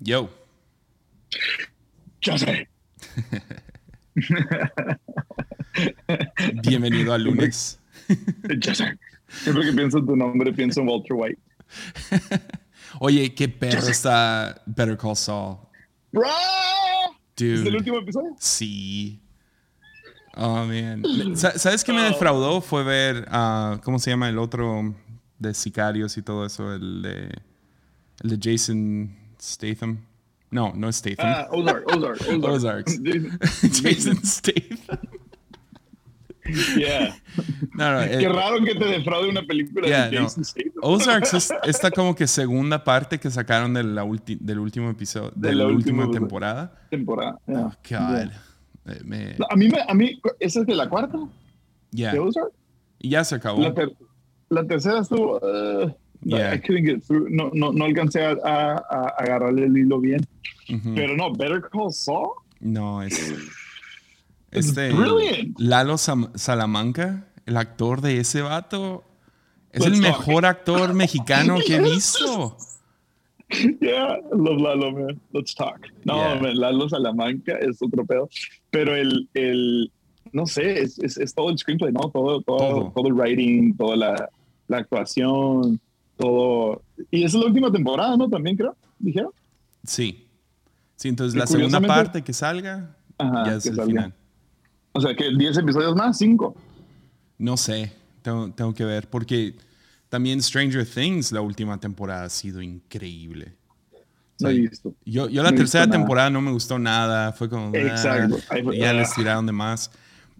Yo. Sé. Bienvenido al lunes. Sé. Siempre que pienso en tu nombre, pienso en Walter White. Oye, qué perro está Better Call Saul. ¡Bro! Dude. ¿Es el último episodio? Sí. Oh, man. Sa- ¿Sabes qué me defraudó? Fue ver, ah, ¿cómo se llama el otro de sicarios y todo eso? El de, el de Jason Statham. No, no Statham. Ah, Ozark, Ozark, Ozark. Ozarks. Jason Statham. Yeah. No, no. eh, Qué raro que te defraude una película Yeah, de no. Jason Statham. Ozarks es esta como que segunda parte que sacaron de la ulti- del último episodio, de, De la la última última- temporada. temporada. yeah. Oh, God. Eh, me- A mí, me, a mí, ¿esa es de la cuarta? ¿De Ozark? Y ya se acabó. La, ter- la tercera estuvo. uh, Yeah. I couldn't get through. No, no, no alcancé a, a- a agarrarle el hilo bien. Pero no, Better Call Saul. No, es. It's Este. brilliant. Lalo Sam- Salamanca, el actor de ese vato, es Let's el talk. mejor actor mexicano que he visto. Yeah, love Lalo, man. Let's talk. No, Yeah. man, Lalo Salamanca es otro pedo. Pero el, el no sé, es, es, es todo el screenplay, ¿no? Todo, todo, Todo. todo, el writing, toda la, la actuación, todo. Y esa es la última temporada, ¿no? También creo, dijeron. Sí. Sí, entonces Y la segunda parte que salga Ajá, ya es que el salga. final. O sea, que 10 episodios más, 5. No sé, tengo, tengo que ver, porque también Stranger Things, la última temporada, ha sido increíble. No he Sí. visto. Yo, yo la No he tercera nada. temporada no me gustó nada, fue como... ah, Exacto. Ahí fue- ya ah. les tiraron de más.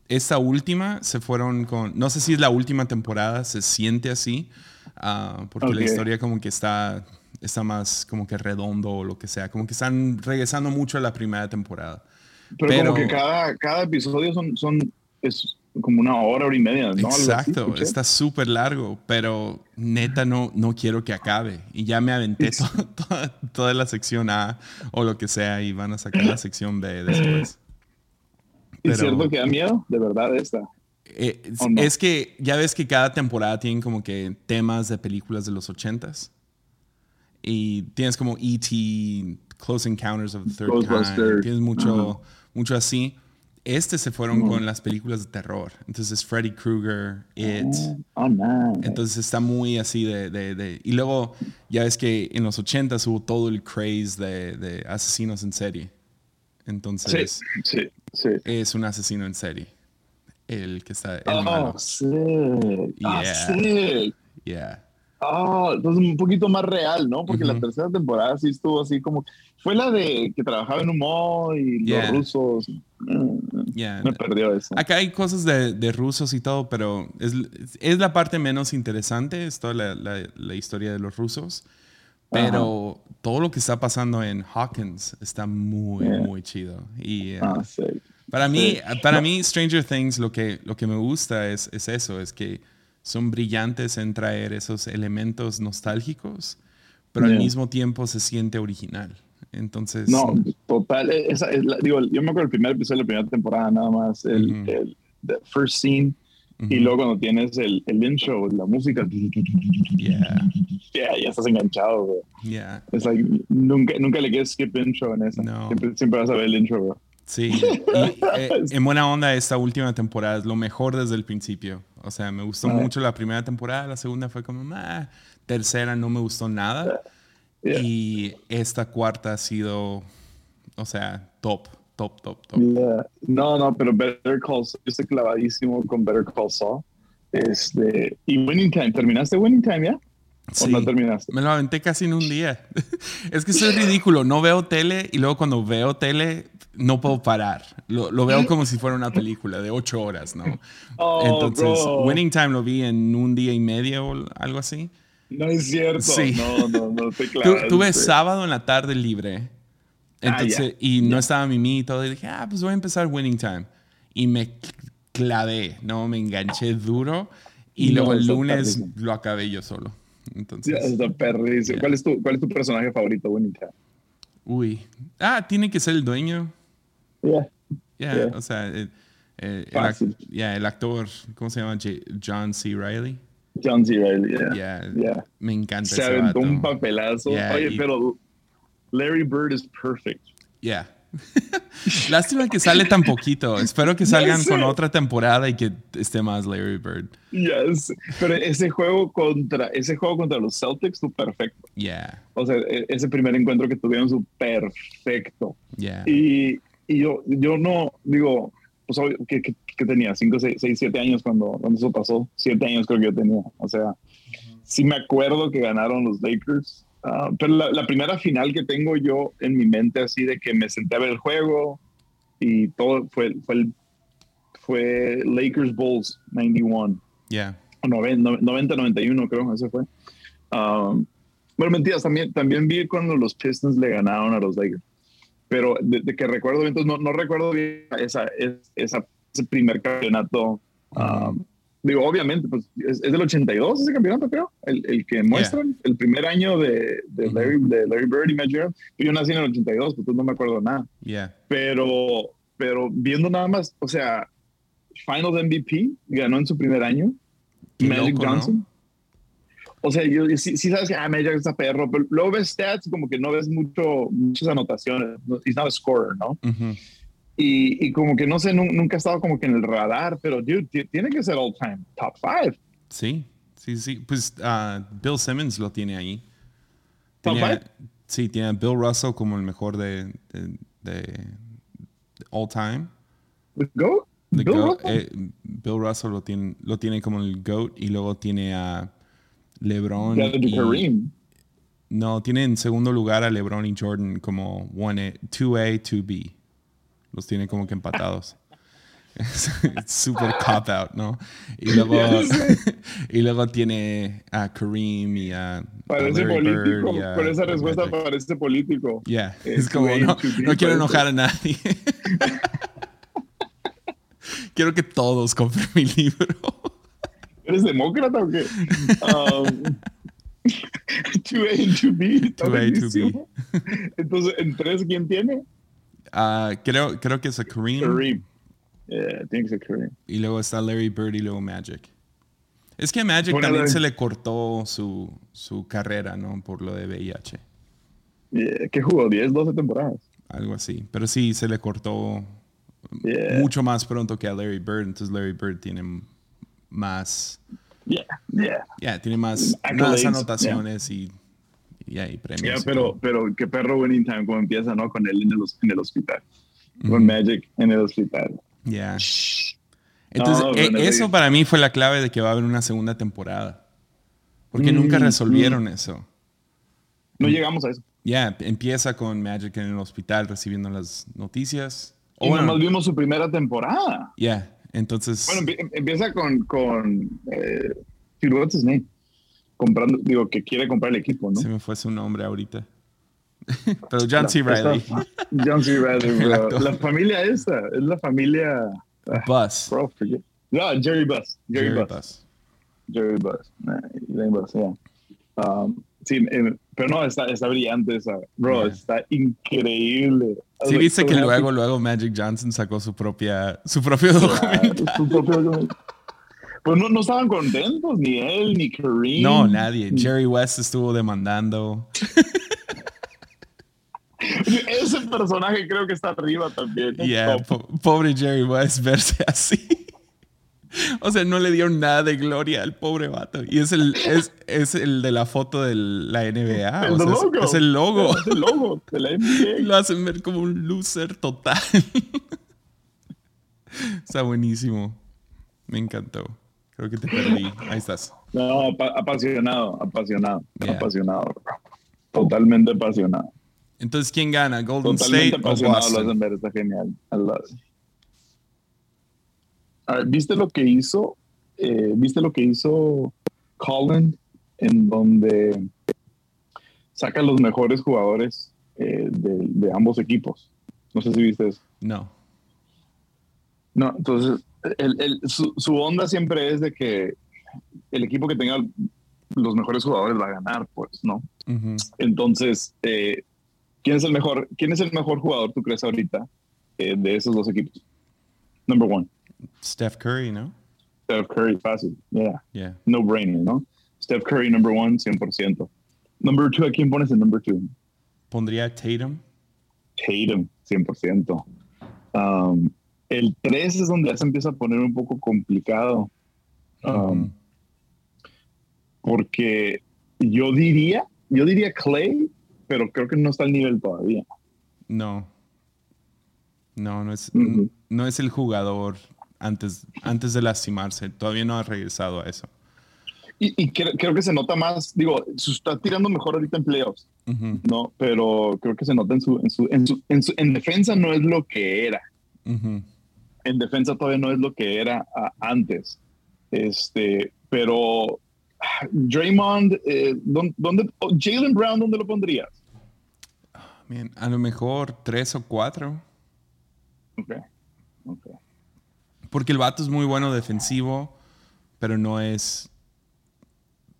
Esta última se fueron con... No sé si es la última temporada, se siente así, ah, porque la Ok. historia como que está, está más como que redondo o lo que sea, como que están regresando mucho a la primera temporada. Pero, Pero- como que cada, cada episodio son, son es como una hora, hora y media, ¿no? Así, Exacto, escuché. está súper largo, pero neta no, no quiero que acabe. Y ya me aventé Sí. to- toda, la sección A o lo que sea y van a sacar la sección B después. ¿Y pero- cierto que da miedo? De verdad, esta. Eh, es, ¿O no? es que ya ves que cada temporada tiene como que temas de películas de los ochentas. Y tienes como E.T., Close Encounters of the Third Kind. Tienes mucho, mucho así. Este se fueron con las películas de terror. Entonces Freddy Krueger, It. Oh, man. Entonces está muy así de, de- de- Y luego, ya ves que en los 80 hubo todo el craze de, de asesinos en serie. Entonces, sí, sí, sí. es un asesino en serie. El que está, el Oh, malo. sick. Ah, Yeah. sick. Yeah. Ah, entonces un poquito más real, ¿no? Porque la Ujú. tercera temporada sí estuvo así como... Fue la de que trabajaba en mall y Yeah. los rusos. Yeah. Me perdió eso. Acá hay cosas de, de rusos y todo, pero es, es la parte menos interesante, es toda la, la- la historia de los rusos. Pero todo lo que está pasando en Hawkins está muy, Yeah. muy chido. Y eh, Ah, sick. Para mí, para mí Stranger Things lo que, lo que me gusta es, es eso, es que son brillantes en traer esos elementos nostálgicos, pero al Yeah. mismo tiempo se siente original. Entonces, No, total. eh, Esa, es la- digo, yo me acuerdo del primer episodio de la primera temporada, nada más. El, Ujú. el the first scene. Y Ujú. luego cuando tienes el, el intro, la música. Yeah. Ya, ya estás enganchado, bro. yeah, Es like, nunca, nunca le quieres skip intro en esa. No. Siempre, siempre vas a ver el intro, bro. Sí. Y, eh, en buena onda, esta última temporada es lo mejor desde el principio. O sea, me gustó mucho la primera temporada, la segunda fue como, "Ah", tercera no me gustó nada. Yeah. Y esta cuarta ha sido, o sea, top, top, top, top. Yeah. No, no, pero Better Call Saul, yo estoy clavadísimo con Better Call Saul. Este, y Winning Time, ¿terminaste Winning Time ya? ¿O Sí. no terminaste? Me lo aventé casi en un día. es que soy ridículo. No veo tele y luego cuando veo tele no puedo parar. Lo, lo veo como si fuera una película de ocho horas, ¿no? Oh, Entonces, bro. Winning Time lo vi en un día y medio o algo así. No es cierto. Sí. No, no, no, te clavas. tuve sábado en la tarde libre. Ah, Entonces, ya, y no ya. estaba Mimi y todo. Y dije, ah, pues voy a empezar Winning Time. Y me clavé, ¿no? Me enganché duro. Y No, luego el lunes lo acabé yo solo. Entonces, Ya, está perrísimo. ¿Cuál, es tu, ¿Cuál es tu personaje favorito, Time? uy. Ah, tiene que ser el dueño. Yeah. Yeah, Yeah. o sea, eh, eh, el, Fácil. ac- yeah, el actor, ¿cómo se llama? J- John C. Riley. John C. Reilly, yeah. Yeah, Yeah. me encanta Se ese aventó un vato. papelazo. Yeah, Oye, y- pero Larry Bird is perfect. Yeah. Lástima que sale tan poquito. Espero que salgan con otra temporada y que esté más Larry Bird. Yes. Pero ese juego contra ese juego contra los Celtics fue perfecto. Yeah. O sea, e, ese primer encuentro que tuvieron su perfecto. Yeah. Y, y yo, yo no digo, pues que, que, que tenía 5, 6, 7 años cuando, cuando eso pasó. 7 años creo que yo tenía. O sea, sí me acuerdo que ganaron los Lakers Ah, pero la, primera final que tengo yo en mi mente así de que me senté a ver el juego y todo fue, fue, fue Lakers Bulls 91. Yeah. 90-91 creo, ese fue. Um, bueno, mentiras, también, también vi cuando los Pistons le ganaron a los Lakers. Pero de, que recuerdo, entonces no, no recuerdo bien esa, esa, ese primer campeonato. Um, digo, obviamente, pues es, del 82 ese campeonato, creo, el, el que muestran, el primer año de, de, Larry, de Larry Bird y Magic Yo nací en el 82, pues no me acuerdo nada. Yeah. Pero, pero viendo nada más, o sea, Finals MVP ganó en su primer año. Magic Johnson. O sea, yo sí, sabes que ah, Magic está perro, pero luego ves stats como que no ves mucho, muchas anotaciones. He's not a scorer, ¿no? Y, y, como que no sé, nunca ha estado como que en el radar, pero dude, tiene que ser all time top five. Sí, sí, sí. Pues uh, Bill Simmons lo tiene ahí. ¿Top five? Sí, tiene a Bill Russell como el mejor de, de, de all time. The GOAT? The Bill, Russell? Eh, Bill Russell lo tiene, lo tiene como el GOAT y luego tiene a LeBron. Y, Kareem. No, tiene en segundo lugar a LeBron y Jordan como 1A, 2A, 2B los tiene como que empatados. Es super cop out, ¿no? Y luego, y luego tiene a Kareem y a. Parece político. Con esa respuesta parece político. Yeah. es como, no, no quiero enojar a nadie. quiero que todos compren mi libro. ¿Eres demócrata o qué? Um, 2A y 2B. 2A, 2B. Entonces, ¿en tres quién tiene? Uh, creo, creo que es a Kareem. Kareem. Yeah, I think it's a Kareem. Y luego está Larry Bird y luego Magic. Es que a Magic también se le cortó su, su carrera, ¿no? Por lo de VIH. Yeah, ¿Qué jugó? ¿10, 12 temporadas? Algo así. Pero sí, se le cortó mucho más pronto que a Larry Bird. Entonces Larry Bird tiene más... Yeah, yeah. Yeah, tiene más, más anotaciones y y hay premios. pero, pero qué perro winning time como empieza, ¿no? Con él en el, en el hospital. Con Magic en el hospital. Ya. Entonces, e, eso para mí fue la clave de que va a haber una segunda temporada. Porque nunca mm, resolvieron mm. eso. No llegamos a eso. Ya, empieza con Magic en el hospital recibiendo las noticias. Y bueno, nomás vimos su primera temporada. Ya, entonces... Bueno, empieza con... con eh, what's his name? Comprando, digo, que quiere comprar el equipo, ¿no? Se me fue su nombre ahorita. Pero John C. Riley. John C. Riley, bro. La familia esa, es la familia... Ah, Bus. Bro, no, Jerry Bus. Jerry, Bus. Jerry Bus. Jerry Bus, yeah. Um, sí, eh, pero no, está, está brillante esa. Bro, está increíble. Sí, viste que luego, luego Magic Johnson sacó su propia, su propio documento. su propio documento. Pues no, no, estaban contentos, ni él, ni Kareem. No, nadie. Jerry West estuvo demandando. Ese personaje creo que está arriba también. Yeah, pobre Jerry West verse así. O sea, no le dieron nada de gloria al pobre vato. Y es el, es, es el de la foto de la NBA. El logo. Es, el logo. Es el logo de la NBA. Lo hacen ver como un loser total. Está buenísimo. Me encantó. Creo que te perdí. Ahí estás. No, apasionado, apasionado, apasionado. Totalmente apasionado. Entonces, ¿quién gana? ¿Golden Totalmente State apasionado o Boston? Ver, está genial. ¿Viste lo que hizo? Eh, ¿Viste lo que hizo Colin en donde saca los mejores jugadores eh, de, de ambos equipos? No sé si viste eso. No. No, entonces el, su, onda siempre es de que el equipo que tenga los mejores jugadores va a ganar, pues, ¿no? Entonces, eh, ¿quién es el mejor? ¿Quién es el mejor jugador tú crees ahorita eh, de esos dos equipos? Number one. Steph Curry, ¿no? Steph Curry, fácil, yeah. Yeah. No brainer, ¿no? Steph Curry, number one, 100%. Number two, ¿a quién pones en number two? pondría Tatum. Tatum, 100%. Um, el 3 es donde ya se empieza a poner un poco complicado. Um, porque yo diría, yo diría Clay, pero creo que no está al nivel todavía. No. No, no es, no es el jugador antes, antes de lastimarse. Todavía no ha regresado a eso. Y, creo, que se nota más, digo, se está tirando mejor ahorita en playoffs, ¿no? Pero creo que se nota en su, en su, en su, en, defensa no es lo que era. En defensa todavía no es lo que era antes. Este, pero Draymond, eh, ¿dónde, Jalen Brown, ¿dónde lo pondrías? Bien, a lo mejor tres o cuatro. Ok, ok. Porque el vato es muy bueno defensivo, pero no es,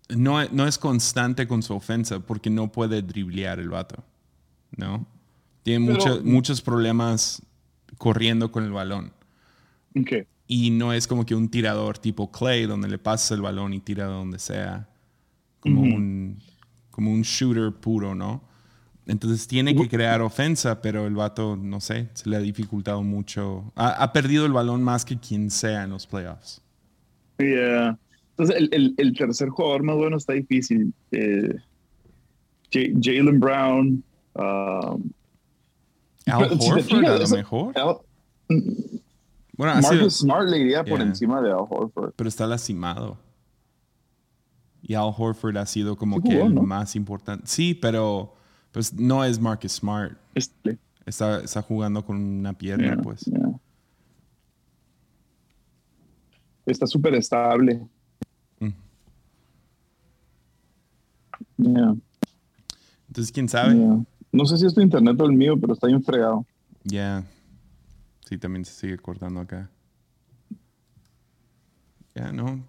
no, no es constante con su ofensa porque no puede driblear el vato. ¿No? Tiene muchos problemas corriendo con el balón. Okay. Y no es como que un tirador tipo Clay, donde le pasas el balón y tira de donde sea. Como, un, como un shooter puro, ¿no? Entonces tiene que crear ofensa, pero el vato, no sé, se le ha dificultado mucho. Ha, perdido el balón más que quien sea en los playoffs. Yeah. Entonces el, el, tercer jugador más bueno está difícil. Eh, Jalen Brown. Um, Al Horford a lo mejor. Bueno, Marcus Smart le iría por encima de Al Horford. Pero está lastimado. Y Al Horford ha sido como que el más importante. Sí, pero pues no es Marcus Smart. Este. Está, está jugando con una pierna, pues. Está súper estable. Mm. Entonces, ¿quién sabe? No sé si es tu internet o el mío, pero está bien fregado. Ya. Sí, también se sigue cortando acá. Ya, ¿no?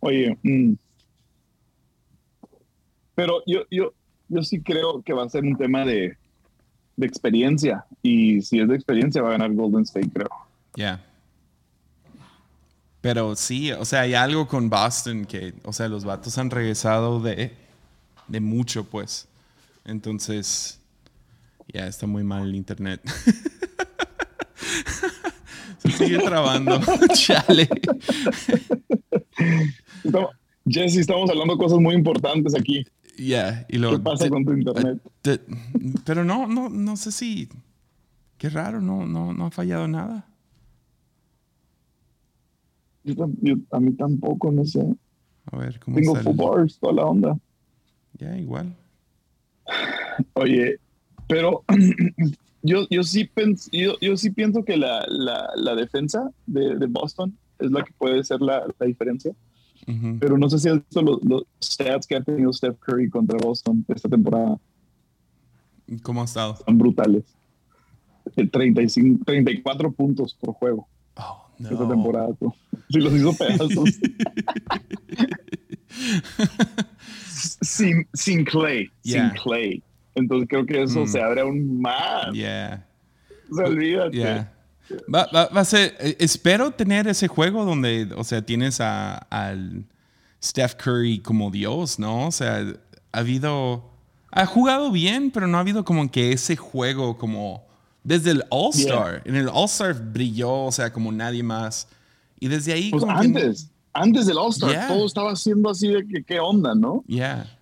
Oye, mm. pero yo, yo, yo sí creo que va a ser un tema de, de experiencia. Y si es de experiencia, va a ganar Golden State, creo. Ya. Pero sí, o sea, hay algo con Boston que, o sea, los vatos han regresado de, de mucho, pues. Entonces, ya está muy mal el internet. Se sigue trabando. Chale. Jesse, estamos hablando de cosas muy importantes aquí. Ya, y lo, ¿Qué pasa con tu internet? pero no, no, no sé si. Qué raro, no, no, no ha fallado nada. Yo, a mí tampoco, no sé. A ver, ¿cómo Tengo fútbol, toda la onda. Ya, igual. Oye, pero yo, yo, sí yo, yo, sí pienso que la, la, la defensa de, de, Boston es la que puede ser la, la diferencia. Pero no sé si has visto los, stats que ha tenido Steph Curry contra Boston esta temporada. ¿Cómo ha estado? Son brutales. 35, 34 puntos por juego. Oh, no. Esta temporada. Sí, los hizo pedazos. sin, sin Clay. Sin Clay. Entonces creo que eso mm. se abre aún más. Yeah. Se olvídate. Va, va, a ser, eh, espero tener ese juego donde, o sea, tienes a, al Steph Curry como Dios, ¿no? O sea, ha habido, ha jugado bien, pero no ha habido como que ese juego como desde el All-Star. En el All-Star brilló, o sea, como nadie más. Y desde ahí... Pues antes, antes del All-Star, todo estaba siendo así de que qué onda, ¿no? Yeah.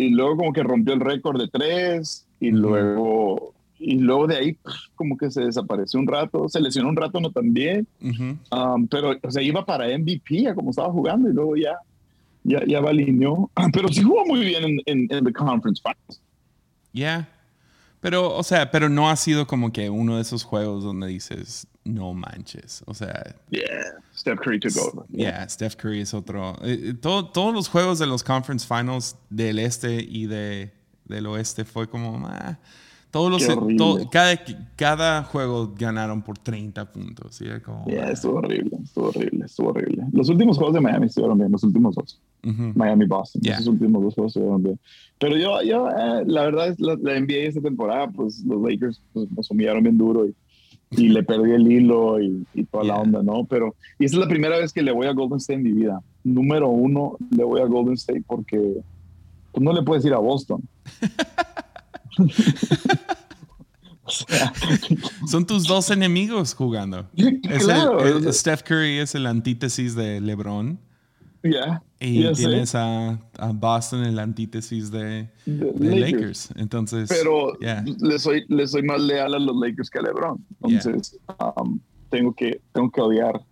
Y, luego como que rompió el récord de tres y luego y luego de ahí pues, como que se desapareció un rato, se lesionó un rato no también, um, pero o sea, iba para MVP a como estaba jugando y luego ya, ya, ya alineó, pero sí jugó muy bien en, en, the conference finals. Ya, pero o sea, pero no ha sido como que uno de esos juegos donde dices, no manches, o sea... Yeah, Steph Curry took over. Yeah, Steph Curry es otro... Eh, eh, todo, todos los juegos de los conference finals del este y de, del oeste fue como... Ah, todos los, cada, cada juego ganaron por 30 puntos. ¿sí? Como, estuvo horrible, estuvo horrible, estuvo horrible. Los últimos juegos de Miami estuvieron bien, los últimos dos. Miami-Boston, esos últimos dos juegos estuvieron bien. Pero yo, yo eh, la verdad es la, la, NBA esta temporada, pues los Lakers pues, nos humillaron bien duro y, y le perdí el hilo y, y toda la onda, ¿no? Pero, y esta es la primera vez que le voy a Golden State en mi vida. Número uno, le voy a Golden State porque pues, no le puedes ir a Boston. Son tus dos enemigos jugando. Steph Curry es el antítesis de LeBron. Y tienes a, Boston el antítesis de, Lakers. Entonces. Pero le, soy, le soy más leal a los Lakers que a LeBron. Entonces, um, tengo, que, tengo que odiar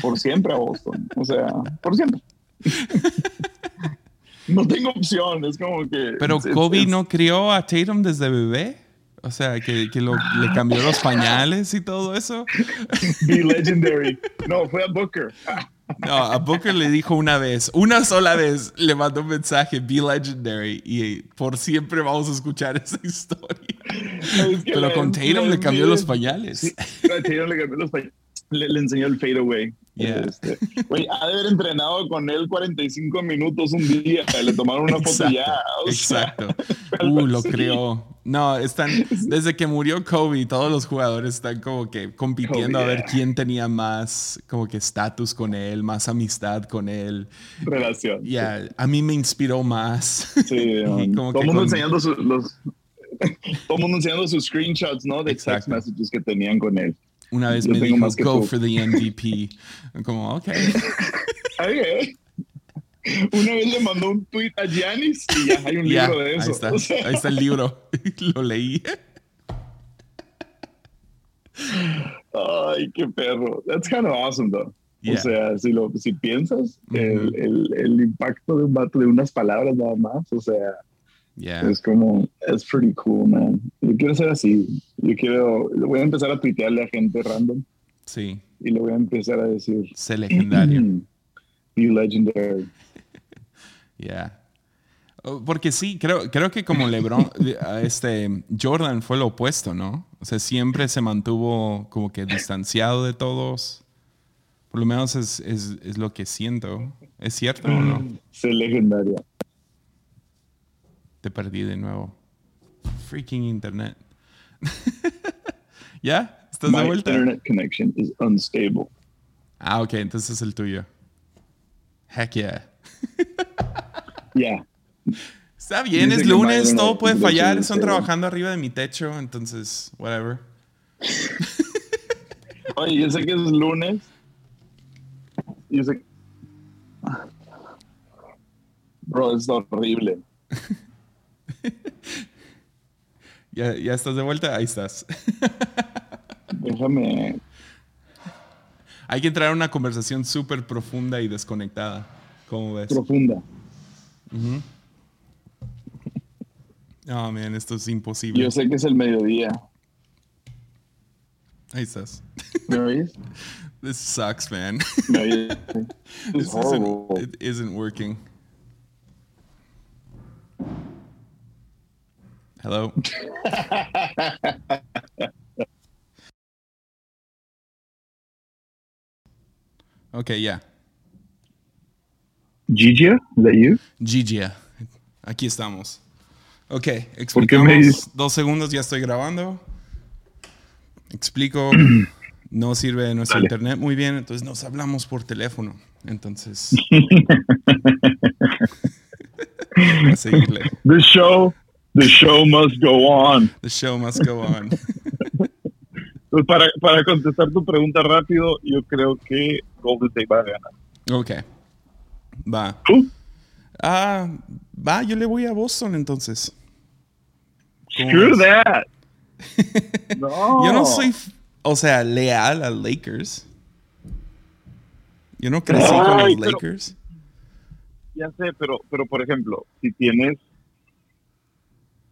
por siempre a Boston. o sea, por siempre. no tengo opción. Es como que. Pero Kobe no crió a Tatum desde bebé. O sea, que, que lo, le cambió los pañales y todo eso. Be legendary. No, fue a Booker. No, a Booker le dijo una vez, una sola vez, le mandó un mensaje, be legendary, y por siempre vamos a escuchar esa historia. Pero con Tatum le cambió los pañales. Sí, Tatum le cambió los pañales. Le, enseñó el fadeaway. Yeah. Este, ha de haber entrenado con él 45 minutos un día. Le tomaron una foto ya. exacto. uh, lo creó. No, están, desde que murió Kobe, todos los jugadores están como que compitiendo a ver quién tenía más como que estatus con él, más amistad con él. Relación. Ya, a mí me inspiró más. Sí, todo el mundo enseñando sus, los, todo mundo enseñando sus screenshots, ¿no? De text messages que tenían con él. Una vez me dijo, go for the MVP. Como, ok. okay. Una vez le mandó un tweet a Giannis y ya hay un libro de eso. Ahí está, ahí está el libro. Lo leí. Ay, qué perro. That's kind of awesome, though. O sea, si, lo, si piensas, el, el, el, impacto de un vato de unas palabras nada más, o sea, es como, es pretty cool, man. Yo quiero ser así. Yo quiero, voy a empezar a tuitearle a gente random. Sí. Y le voy a empezar a decir. Sé legendario. Be legendary. Yeah. Oh, porque sí, creo, creo que como LeBron, este, Jordan fue lo opuesto, ¿no? O sea, siempre se mantuvo como que distanciado de todos. Por lo menos es, es, es lo que siento. ¿Es cierto o no? Sé legendario. Te perdí de nuevo. Freaking internet. ¿Ya? ¿Estás de vuelta? internet connection is unstable. Ah, ok, entonces es el tuyo. Heck yeah. yeah. Está bien, es lunes, todo puede fallar. Están trabajando arriba de mi techo, entonces, whatever. Oye, yo sé que es lunes. Yo sé. Bro, es horrible. ¿Ya, ¿Ya estás de vuelta? Ahí estás. Déjame. Hay que entrar a una conversación súper profunda y desconectada. ¿Cómo ves? Profunda. Oh, man, esto es imposible. Yo sé que es el mediodía. Ahí estás. ¿Me oís? This sucks, man. ¿Me oís? This isn't, it isn't working. Hello. okay, yeah. Gigia, is that you? Gigia. Aquí estamos. Ok, explicamos. Dos segundos, ya estoy grabando. Explico. No sirve nuestro internet muy bien, entonces nos hablamos por teléfono. Entonces. a seguirle. The show The show must go on. The show must go on. Pues para, para contestar tu pregunta rápido, yo creo que Golden State va a ganar. Ok. Va. ¿Tú? Ah, va, yo le voy a Boston entonces. Screw that. no. Yo no soy, o sea, leal a Lakers. Yo no crecí con los Lakers. Ya sé, pero, pero por ejemplo, si tienes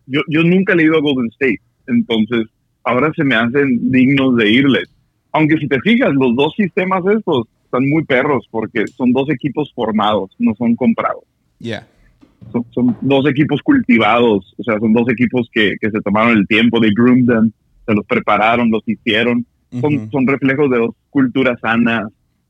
yo, yo nunca he ido a Golden State, entonces ahora se me hacen dignos de irles. Aunque si te fijas, los dos sistemas estos están muy perros porque son dos equipos formados, no son comprados. Ya. Son, dos equipos cultivados, o sea, son dos equipos que, que se tomaron el tiempo, de groom them, se los prepararon, los hicieron. Son, son reflejos de dos culturas sanas,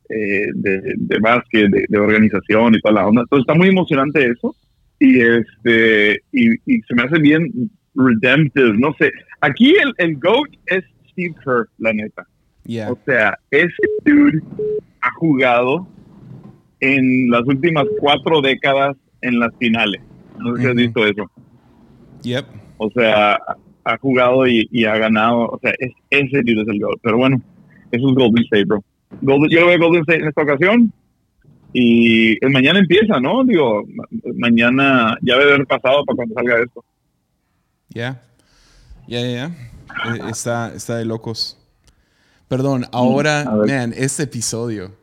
eh, de, de básquet, de, de, organización y toda la onda. Entonces está muy emocionante eso y este y, se me hace bien redemptive, no sé. Aquí el, el GOAT es Steve Kerr, la neta. O sea, ese dude ha jugado en las últimas cuatro décadas en las finales. No sé si has visto eso. Yep. O sea, ha jugado y, ha ganado. O sea, es, ese dude es el gol. Pero bueno, eso es Golden State, bro. Golden, yo lo veo Golden State en esta ocasión. Y el mañana empieza, ¿no? Digo, mañana ya debe haber pasado para cuando salga esto. Ya. Ya, ya, ya. Está, está de locos. Perdón, ahora, man, este episodio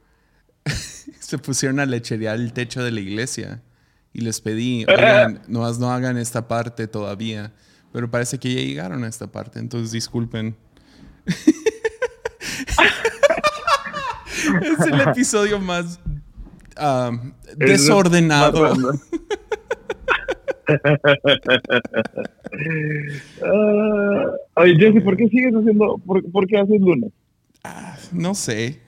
se pusieron a lecherear el techo de la iglesia y les pedí, oigan, no, no hagan esta parte todavía, pero parece que ya llegaron a esta parte, entonces disculpen. es el episodio más um, desordenado. uh, oye, Jesse, ¿por qué sigues haciendo, por, por qué haces lunes? Ah, no sé.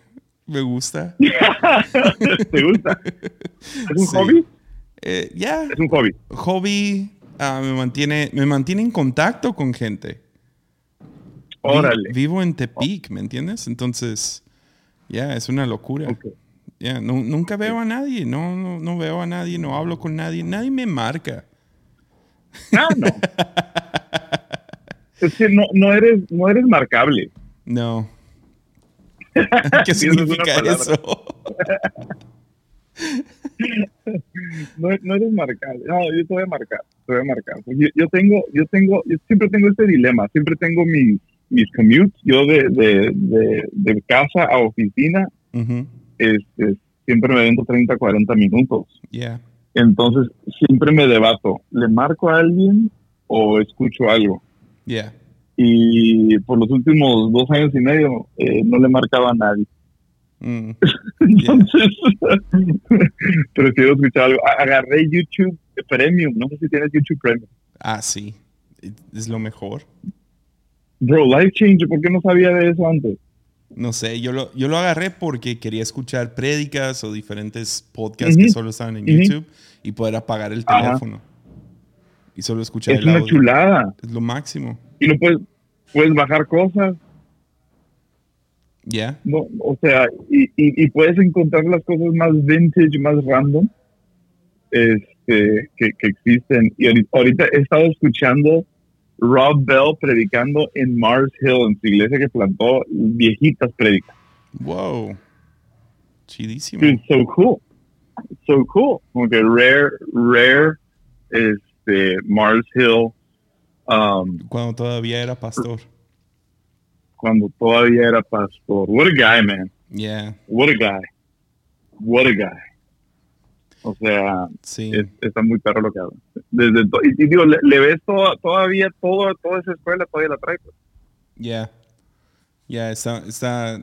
Me gusta. ¿Te gusta? ¿Es un hobby? Eh, ya. Es un hobby. Hobby ah, me, mantiene, me mantiene en contacto con gente. Órale. vivo en Tepic, ¿me entiendes? Entonces, ya, es una locura. Ya, nunca veo a nadie, no, no, no, veo a nadie, no hablo con nadie, nadie me marca. Ah, no. es que no, no, eres, no eres marcable. No. ¿Qué significa eso? no, no, eres marcado. No, yo te voy a marcar. Te voy a marcar. Yo, yo, tengo, yo tengo, yo siempre tengo este dilema. Siempre tengo mi, mis commutes. Yo de, de, de, de casa a oficina, este, siempre me vendo 30, 40 minutos. Yeah. Entonces, siempre me debato. ¿Le marco a alguien o escucho algo? Yeah y por los últimos dos años y medio eh, no le marcaba a nadie. Mm. Entonces, prefiero escuchar algo. Agarré YouTube Premium, no sé si tienes YouTube Premium. Ah, sí, es lo mejor. Bro, Life Changer, ¿por qué no sabía de eso antes? No sé, yo lo, yo lo agarré porque quería escuchar prédicas o diferentes podcasts que solo estaban en YouTube y poder apagar el teléfono. Y solo escuchar es una chulada. Es lo máximo y no puedes, puedes bajar cosas. Ya. No, o sea, y, y, puedes encontrar las cosas más vintage, más random este, que, que existen. Y ahorita he estado escuchando Rob Bell predicando en Mars Hill, en su iglesia que plantó viejitas predicas. Wow. Chidísimo. so cool. So cool. Como que rare, rare, este, Mars Hill Um, cuando todavía era pastor. Cuando todavía era pastor. What a guy, man. Yeah. What a guy. What a guy. O sea, sí. está muy perro lo que habla. Desde y, digo, le, ves todavía todo, toda esa escuela, todavía la trae. Pues. Ya. Ya, está, está.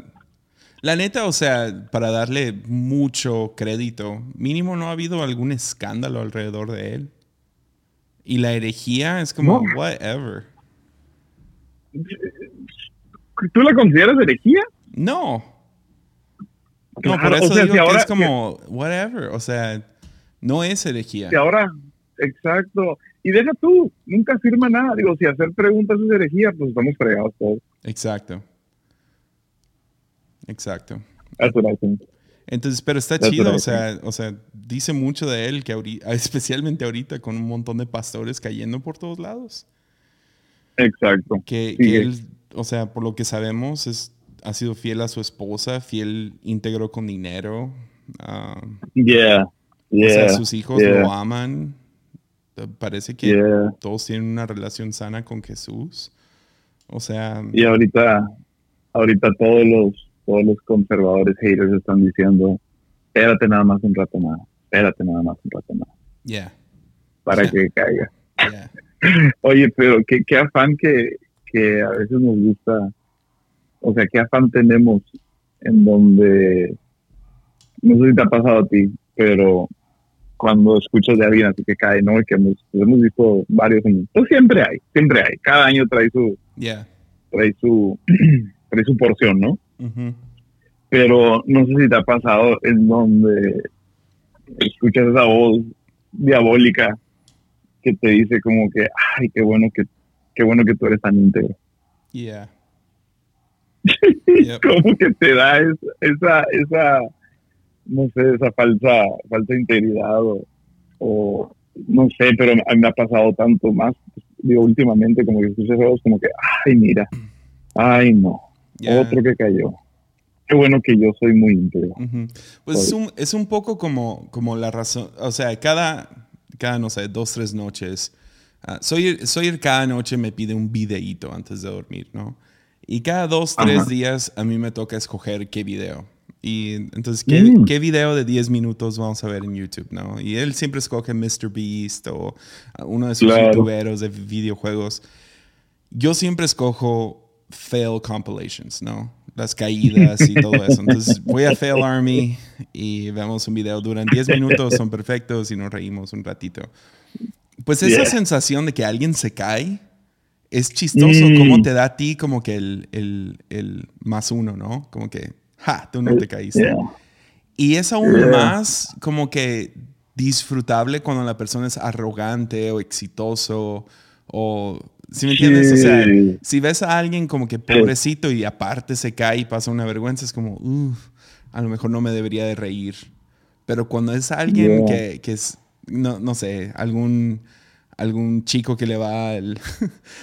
La neta, o sea, para darle mucho crédito, mínimo no ha habido algún escándalo alrededor de él. Y la herejía es como, whatever. ¿Tú la consideras herejía? No. No, por eso digo que es como, whatever. O sea, no es herejía. Y ahora, exacto. Y deja tú, nunca firma nada. Digo, si hacer preguntas es herejía, pues estamos fregados todos. Exacto. Exacto. That's what I think. Entonces, pero está chido, o sea, o sea, dice mucho de él, que especialmente ahorita con un montón de pastores cayendo por todos lados. Exacto. Que, él, o sea, por lo que sabemos, es, ha sido fiel a su esposa, fiel, íntegro con dinero. Uh, yeah, O sea, sus hijos lo aman. Parece que todos tienen una relación sana con Jesús. O sea. Y ahorita, ahorita todos los todos los conservadores haters están diciendo, espérate nada más un rato más, espérate nada más un rato más. Yeah. Para que caiga. Oye, pero qué, qué afán que, que a veces nos gusta, o sea, qué afán tenemos en donde, no sé si te ha pasado a ti, pero cuando escuchas de alguien así que cae, ¿no? Y que hemos, hemos visto varios años. Pues siempre hay, siempre hay. Cada año trae su, yeah. trae su, trae su porción, ¿no? Pero no sé si te ha pasado en donde escuchas esa voz diabólica que te dice como que, ay, qué bueno que, qué bueno que tú eres tan íntegro. Yeah. como que te da esa, esa, no sé, esa falsa, falsa integridad o, no sé, pero a mí me ha pasado tanto más digo, últimamente como que escucho juegos como que, ay, mira, ay, no, otro que cayó. Qué bueno que yo soy muy íntegro. Pues es un, es un, poco como, como la razón, o sea, cada, cada, no sé, dos, tres noches, uh, soy, soy cada noche me pide un videíto antes de dormir, ¿no? Y cada dos, tres días a mí me toca escoger qué video. Y entonces, ¿qué, mm. ¿qué, video de 10 minutos vamos a ver en YouTube? ¿no? Y él siempre escoge MrBeast o uno de sus youtuberos de videojuegos. Yo siempre escojo fail compilations, ¿no? Las caídas y todo eso. Entonces voy a Fail Army y vemos un video. Duran 10 minutos, son perfectos y nos reímos un ratito. Pues esa sensación de que alguien se cae es chistoso. Mm. Como te da a ti como que el, el, el más uno, ¿no? Como que ja, tú no te caíste. Y es aún más como que disfrutable cuando la persona es arrogante o exitoso o... ¿Sí me entiendes? O sea, si ves a alguien como que pobrecito y aparte se cae y pasa una vergüenza, es como, uff, a lo mejor no me debería de reír. Pero cuando es alguien que, que, es, no, no sé, algún algún chico que le va al,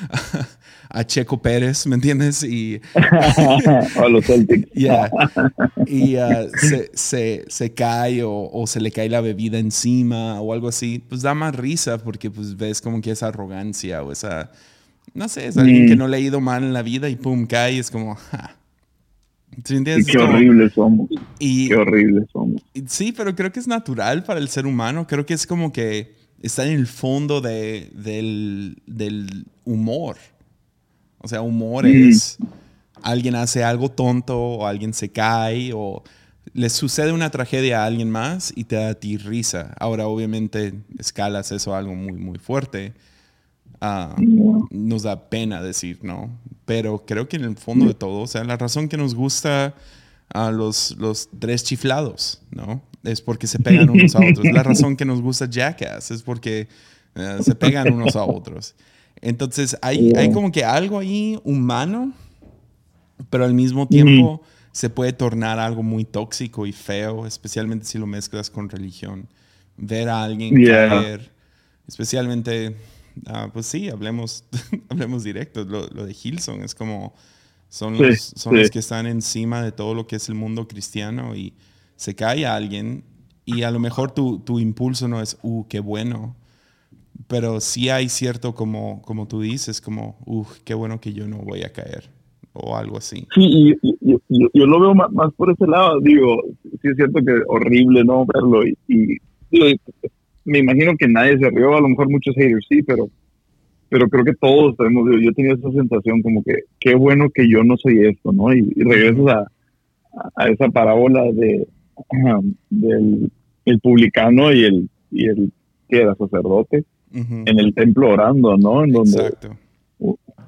a Checo Pérez, ¿me entiendes? Y, a los Celtics. y uh, se, se, se, cae o, o, se le cae la bebida encima o algo así, pues da más risa porque pues ves como que esa arrogancia o esa, no sé, es alguien que mm. no le ha ido mal en la vida y pum, cae y es como... entiendes? qué horribles somos. qué horribles somos. Sí, pero creo que es natural para el ser humano. Creo que es como que está en el fondo de, del, del, humor. O sea, humor mm. es alguien hace algo tonto o alguien se cae o le sucede una tragedia a alguien más y te da a ti risa. Ahora, obviamente, escalas eso a algo muy, muy fuerte. Ah, nos da pena decir, ¿no? Pero creo que en el fondo de todo, o sea, la razón que nos gusta a los, los tres chiflados, ¿no? Es porque se pegan unos a otros. La razón que nos gusta Jackass es porque eh, se pegan unos a otros. Entonces hay, hay como que algo ahí humano, pero al mismo tiempo se puede tornar algo muy tóxico y feo, especialmente si lo mezclas con religión. Ver a alguien caer, especialmente, ah, pues sí, hablemos, hablemos directo, lo, de Hilson es como, son, los, son los que están encima de todo lo que es el mundo cristiano y se cae alguien y a lo mejor tu, tu impulso no es, uh, qué bueno, pero sí hay cierto, como, como tú dices, como, uh, qué bueno que yo no voy a caer o algo así. Sí, y, yo lo veo más, por ese lado, digo, sí es cierto que horrible no verlo y, me imagino que nadie se rió, a lo mejor muchos haters sí, pero pero creo que todos tenemos, yo tenía esa sensación como que qué bueno que yo no soy esto, ¿no? Y, regresas a, a, esa parábola de, del el publicano y el, y el que era sacerdote en el templo orando, ¿no? En donde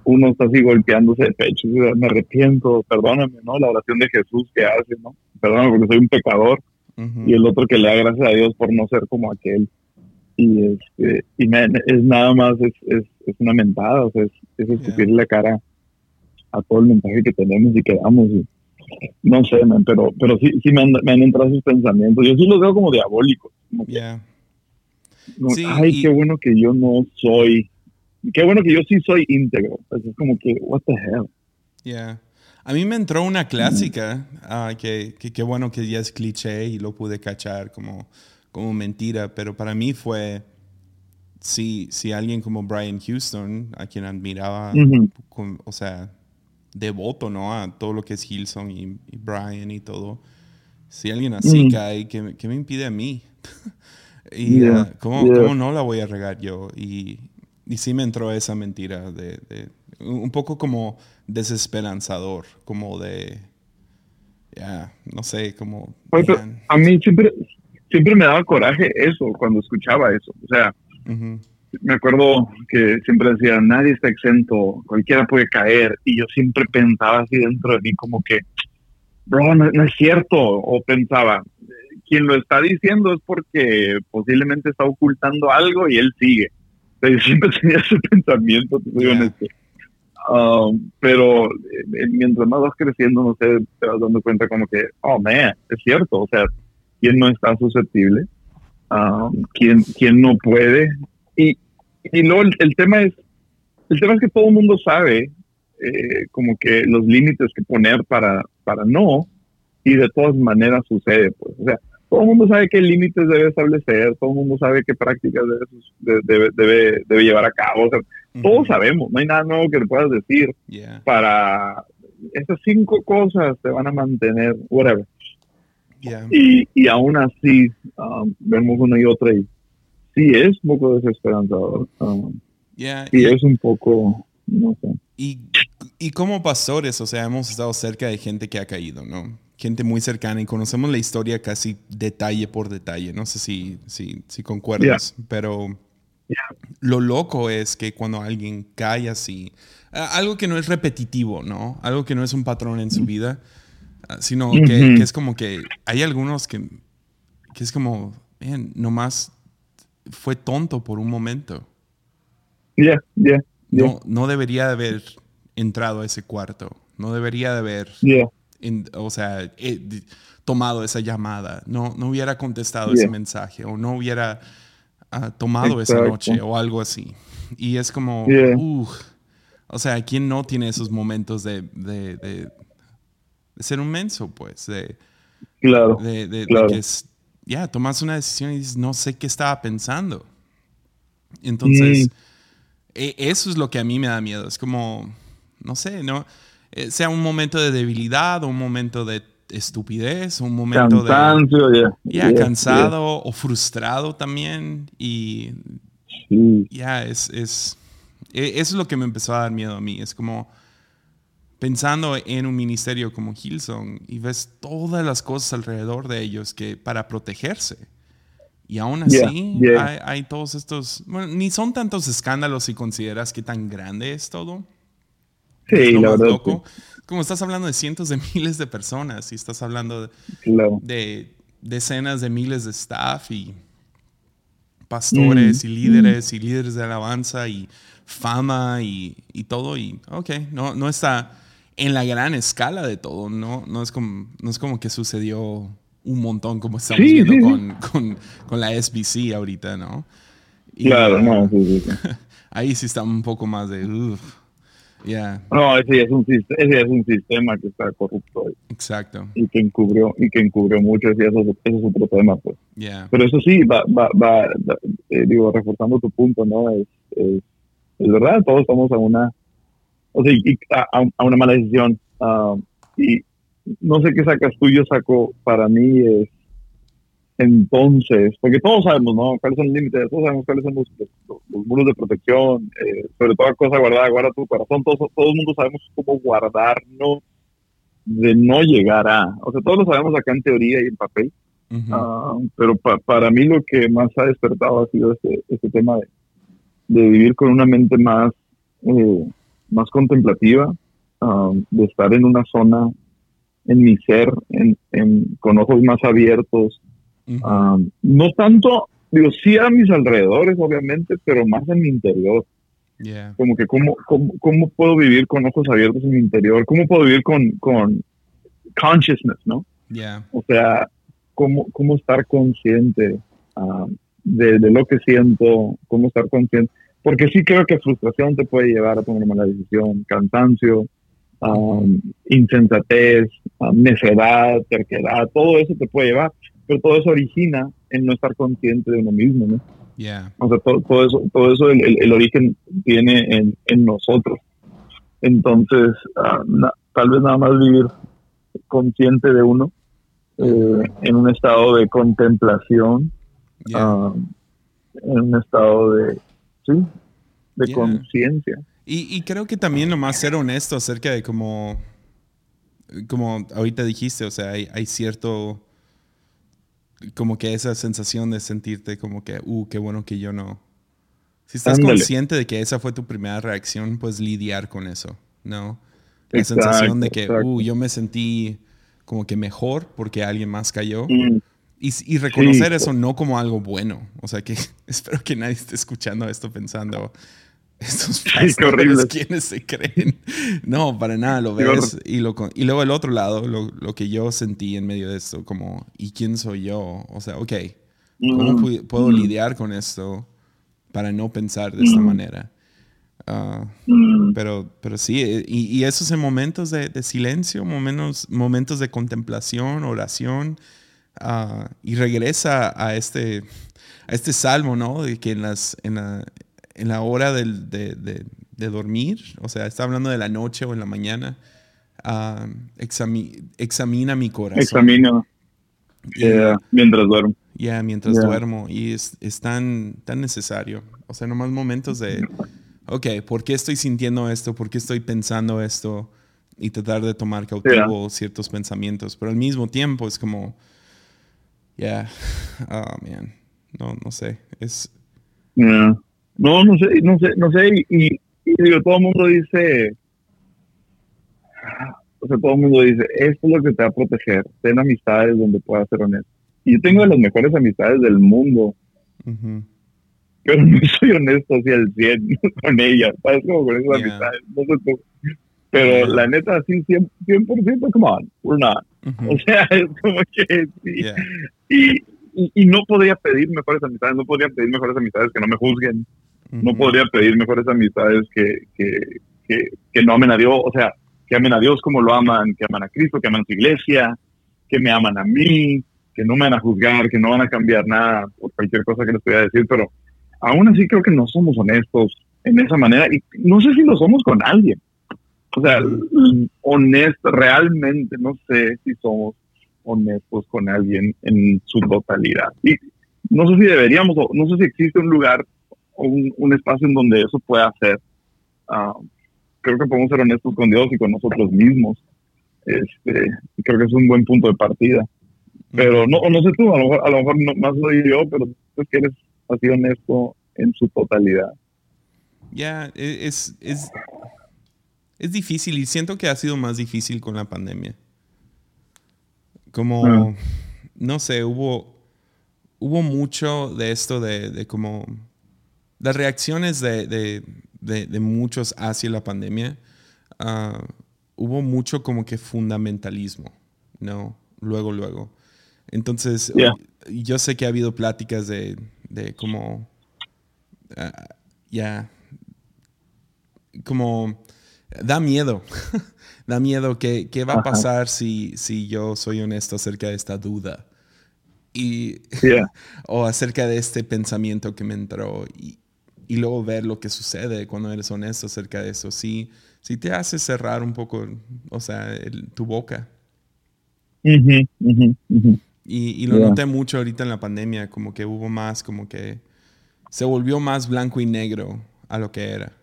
uno está así golpeándose de pecho, y me arrepiento, perdóname, ¿no? La oración de Jesús que hace, ¿no? Perdóname porque soy un pecador. Y el otro que le da gracias a Dios por no ser como aquel. Y, este, y es nada más, es, es, es, una mentada, o sea, es, es escupirle la cara a todo el mensaje que tenemos y que damos. Y, no sé, pero, pero sí, sí me, han, me han entrado esos pensamientos. Yo sí los veo como diabólicos. ay, qué bueno que yo no soy. Qué bueno que yo sí soy íntegro. Pues es como que, what the hell. Yeah. A mí me entró una clásica, uh, que qué bueno que ya es cliché y lo pude cachar como, como mentira, pero para mí fue, si, si alguien como Brian Houston, a quien admiraba, o sea, devoto, ¿no? A todo lo que es Hilson y, Brian y todo. Si alguien así mm. cae, ¿qué, me impide a mí? y ah, ¿cómo, no la voy a regar yo? Y, y sí me entró esa mentira de, un poco como desesperanzador, como de, ya, no sé, como... a mí siempre, siempre me daba coraje eso cuando escuchaba eso. O sea, me acuerdo que siempre decía, nadie está exento, cualquiera puede caer, y yo siempre pensaba así dentro de mí como que, bro, no, es cierto, o pensaba, quien lo está diciendo es porque posiblemente está ocultando algo y él sigue. Pero siempre tenía ese pensamiento, te soy honesto. Um, pero eh, mientras más vas creciendo, no sé, te vas dando cuenta como que, oh, man, es cierto, o sea, ¿quién no está susceptible? Um, ¿quién, ¿Quién no puede y, y luego el, tema es, el tema es que todo el mundo sabe eh, como que los límites que poner para, para no, y de todas maneras sucede, pues. O sea, todo el mundo sabe qué límites debe establecer, todo el mundo sabe qué prácticas debe, debe, debe, llevar a cabo. O sea, Todos sabemos, no hay nada nuevo que le puedas decir para esas cinco cosas te van a mantener, whatever. Y, y aún así, um, vemos una y otra y sí es un poco desesperanzador. Um, y es un poco, no sé. Y, y como pastores, o sea, hemos estado cerca de gente que ha caído, ¿no? Gente muy cercana y conocemos la historia casi detalle por detalle. No sé si, si, si concuerdas, pero lo loco es que cuando alguien cae así, algo que no es repetitivo, ¿no? Algo que no es un patrón en su vida, ah, sino que, es como que hay algunos que, que es como, man, nomás fue tonto por un momento. Ya, ya. No, no debería de haber entrado a ese cuarto. No debería de haber, o sea, eh, tomado esa llamada. No, no hubiera contestado ese mensaje o no hubiera ah, tomado esa noche o algo así. Y es como, o sea, ¿quién no tiene esos momentos de, de, ser un menso, pues? De, claro. De, que ya, tomas una decisión y dices, no sé qué estaba pensando. Entonces, mm. e, eso es lo que a mí me da miedo. Es como, no sé, ¿no? Eh, sea un momento de debilidad o un momento de estupidez, un momento de... Ya, cansado o frustrado también. Y ya, es, es e, eso es lo que me empezó a dar miedo a mí. Es como pensando en un ministerio como Hillsong y ves todas las cosas alrededor de ellos que para protegerse. Y aún así Hay, todos estos, bueno, ni son tantos escándalos si consideras que tan grande es todo. Sí, la verdad. Como estás hablando de cientos de miles de personas y estás hablando de, decenas de miles de staff y pastores mm. y líderes y líderes de alabanza y fama y, y, todo. Y, ok, no, no está en la gran escala de todo. No, no, es, como, no es como que sucedió un montón como estamos viendo Con, con, con, la SBC ahorita, ¿no? claro, no, ahí sí está un poco más de... No, ese es, un, ese es un sistema que está corrupto. Exacto. Y que encubrió, y que encubrió mucho, y eso, es otro tema, pues. Pero eso sí, va, va, va eh, digo, reforzando tu punto, ¿no? Es, es es verdad, todos estamos a una, o sea, a, una mala decisión. Ah, y no sé qué sacas tú, yo saco, para mí es entonces, porque todos sabemos, ¿no? ¿Cuáles son los límites? Todos sabemos cuáles son los, muros de protección, eh, sobre toda cosa guardada, guarda tu corazón, todos, todo el mundo sabemos cómo guardarnos de no llegar a, o sea, todos lo sabemos acá en teoría y en papel, ah, pero para mí lo que más ha despertado ha sido este, este tema de, de vivir con una mente más, eh, más contemplativa, um, de estar en una zona, en mi ser, en, con ojos más abiertos. Um, no tanto, digo, sí a mis alrededores, obviamente, pero más en mi interior. Como que cómo, cómo, puedo vivir con ojos abiertos en mi interior, cómo puedo vivir con, con consciousness, ¿no? O sea, cómo, cómo estar consciente um, de, de, lo que siento, cómo estar consciente porque sí creo que frustración te puede llevar a tomar una mala decisión, cansancio, um, insensatez, um, necedad, terquedad, todo eso te puede llevar, pero todo eso origina en no estar consciente de uno mismo, ¿no? Yeah. O sea, todo, eso, todo eso el, origen tiene en, nosotros. Entonces, ah, tal vez nada más vivir consciente de uno, eh, en un estado de contemplación, ah, en un estado de sí, de conciencia. Y, creo que también nomás ser honesto acerca de cómo, como ahorita dijiste, o sea, hay, cierto, como que esa sensación de sentirte como que, uh, qué bueno que yo no. Si estás consciente de que esa fue tu primera reacción, pues lidiar con eso, ¿no? La sensación de que, uh, yo me sentí como que mejor porque alguien más cayó. Mm. Y, reconocer eso no como algo bueno. O sea, que espero que nadie esté escuchando esto pensando, estos pastores, ¿quiénes se creen? No, para nada, lo ves. Y, lo, y luego el otro lado, lo, lo, que yo sentí en medio de esto, como, ¿y quién soy yo? O sea, ok, ¿cómo puedo lidiar con esto para no pensar de esta manera? Ah, mm. pero, pero sí, eh, y, esos en momentos de, silencio, momentos, momentos de contemplación, oración, uh, y regresa a este, a este salmo, ¿no? De que en, las, en, la, en la hora de, de, de, dormir, o sea, está hablando de la noche o en la mañana, uh, examina mi corazón. Examina. mientras duermo. Ya, mientras duermo. Y es, es tan, tan necesario. O sea, nomás momentos de ok, ¿por qué estoy sintiendo esto? ¿Por qué estoy pensando esto? Y tratar de tomar cautivo ciertos pensamientos. Pero al mismo tiempo es como, yeah, oh man, no, no sé, es... No, no sé, no sé, no sé. Y, digo, todo el mundo dice, o sea, todo el mundo dice, esto es lo que te va a proteger, ten amistades donde puedas ser honesto. Y yo tengo las mejores amistades del mundo. Pero no soy honesto así al 100 con ella, ¿sabes? Como con esa amistad, no sé Pero la neta, así 100%, 100% come on, we're not. O sea, es como que sí. Y, y, no podría pedir mejores amistades, no podría pedir mejores amistades que no me juzguen, no podría pedir mejores amistades que, que, que, que, no amen a Dios, o sea, que amen a Dios como lo aman, que aman a Cristo, que aman a su iglesia, que me aman a mí, que no me van a juzgar, que no van a cambiar nada por cualquier cosa que les voy a decir, pero aún así creo que no somos honestos en esa manera y no sé si lo somos con alguien. O sea, honesto, realmente no sé si somos honestos con alguien en su totalidad. Y no sé si deberíamos, no sé si existe un lugar o un, espacio en donde eso pueda ser. Ah, creo que podemos ser honestos con Dios y con nosotros mismos. Este, creo que es un buen punto de partida. Pero no, no sé tú, a lo mejor, a lo mejor no, más soy yo, pero tú que eres sido honesto en su totalidad. Ya, e, es, es, es difícil y siento que ha sido más difícil con la pandemia. Como, no sé, hubo, hubo mucho de esto de, de como las reacciones de, de, de, muchos hacia la pandemia. Ah, hubo mucho como que fundamentalismo, ¿no? Luego, luego. Entonces, yo sé que ha habido pláticas de, de como, ah, ya, como, da miedo, da miedo que, qué va a pasar si, si yo soy honesto acerca de esta duda. Y, o acerca de este pensamiento que me entró y, y, luego ver lo que sucede cuando eres honesto acerca de eso. Si, si te hace cerrar un poco, o sea, tu boca. Y, lo noté mucho ahorita en la pandemia, como que hubo más, como que se volvió más blanco y negro a lo que era.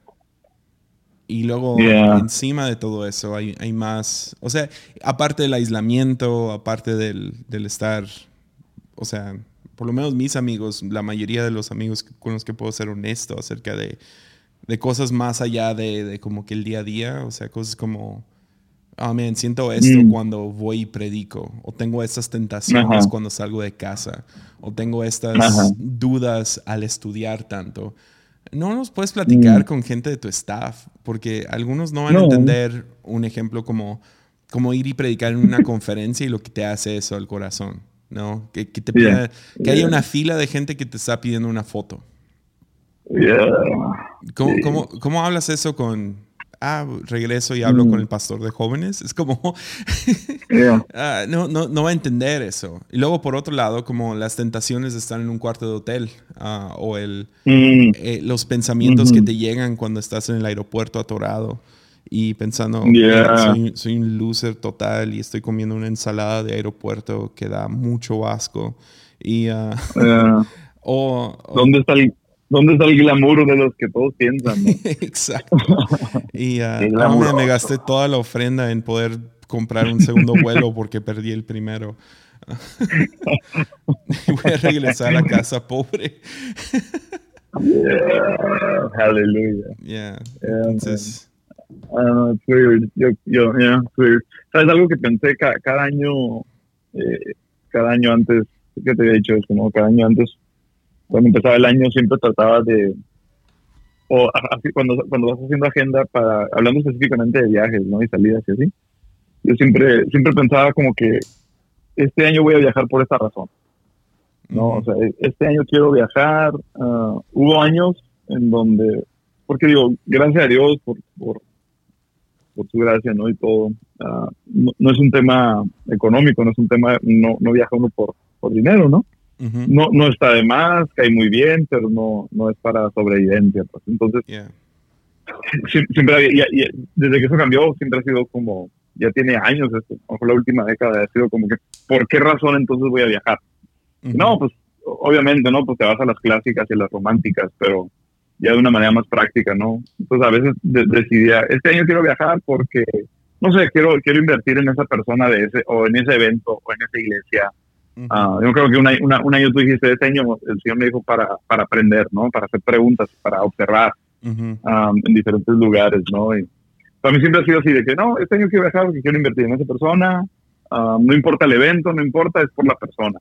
Y luego encima de todo eso hay, hay, más, o sea, aparte del aislamiento, aparte del, del, estar, o sea, por lo menos mis amigos, la mayoría de los amigos con los que puedo ser honesto acerca de, de cosas más allá de, de como que el día a día, o sea, cosas como oh man, siento esto mm. cuando voy y predico, o tengo estas tentaciones cuando salgo de casa, o tengo estas dudas al estudiar tanto. No nos puedes platicar mm. con gente de tu staff, porque algunos no van a entender un ejemplo como, como ir y predicar en una conferencia y lo que te hace eso al corazón, ¿no? Que, que te que haya una fila de gente que te está pidiendo una foto. ¿Cómo, cómo, ¿Cómo hablas eso con, ah, regreso y hablo con mm. el pastor de jóvenes. Es como, ah, no, no, no, va a entender eso. Y luego, por otro lado, como las tentaciones de estar en un cuarto de hotel ah, o el, mm. eh, los pensamientos que te llegan cuando estás en el aeropuerto atorado y pensando, soy, un loser total y estoy comiendo una ensalada de aeropuerto que da mucho asco. Y, uh, o, ¿Dónde está el ¿Dónde está el glamour de los que todos piensan? Exacto. Y uh, me, gasté toda la ofrenda en poder comprar un segundo vuelo porque perdí el primero. Voy a regresar a casa pobre. yeah. Hallelujah. Yeah. Entonces. Uh, it's weird. Yo, yo, yeah, it's weird. ¿Sabes algo que pensé cada, año? Eh, cada año antes, ¿qué te había dicho eso? ¿no? Cada año antes cuando empezaba el año siempre trataba de, o así cuando, cuando vas haciendo agenda para, hablando específicamente de viajes, ¿no? Y salidas y así, yo siempre, siempre pensaba como que este año voy a viajar por esta razón. ¿no? O sea, este año quiero viajar. Ah, hubo años en donde porque digo, gracias a Dios por, por, por su gracia, ¿no? Y todo. Ah, no, es un tema económico, no es un tema, no, no viaja uno por, por dinero, ¿no? No, no está de más, cae muy bien, pero no, no es para sobrevivencia. Pues. Entonces, siempre había, desde que eso cambió, siempre ha sido como, ya tiene años esto, la última década ha sido como que, ¿por qué razón entonces voy a viajar? No, pues obviamente, ¿no? Pues te vas a las clásicas y las románticas, pero ya de una manera más práctica, ¿no? Entonces a veces decidía, este año quiero viajar porque, no sé, quiero, quiero invertir en esa persona de ese, o en ese evento, o en esa iglesia. Ah, yo creo que un año tú dijiste, este año el Señor me dijo para, para aprender, ¿no? Para hacer preguntas, para observar ah, en diferentes lugares, ¿no? Y para mí siempre ha sido así, de que no, este año quiero viajar porque quiero invertir en esa persona, no importa el evento, no importa, es por la persona.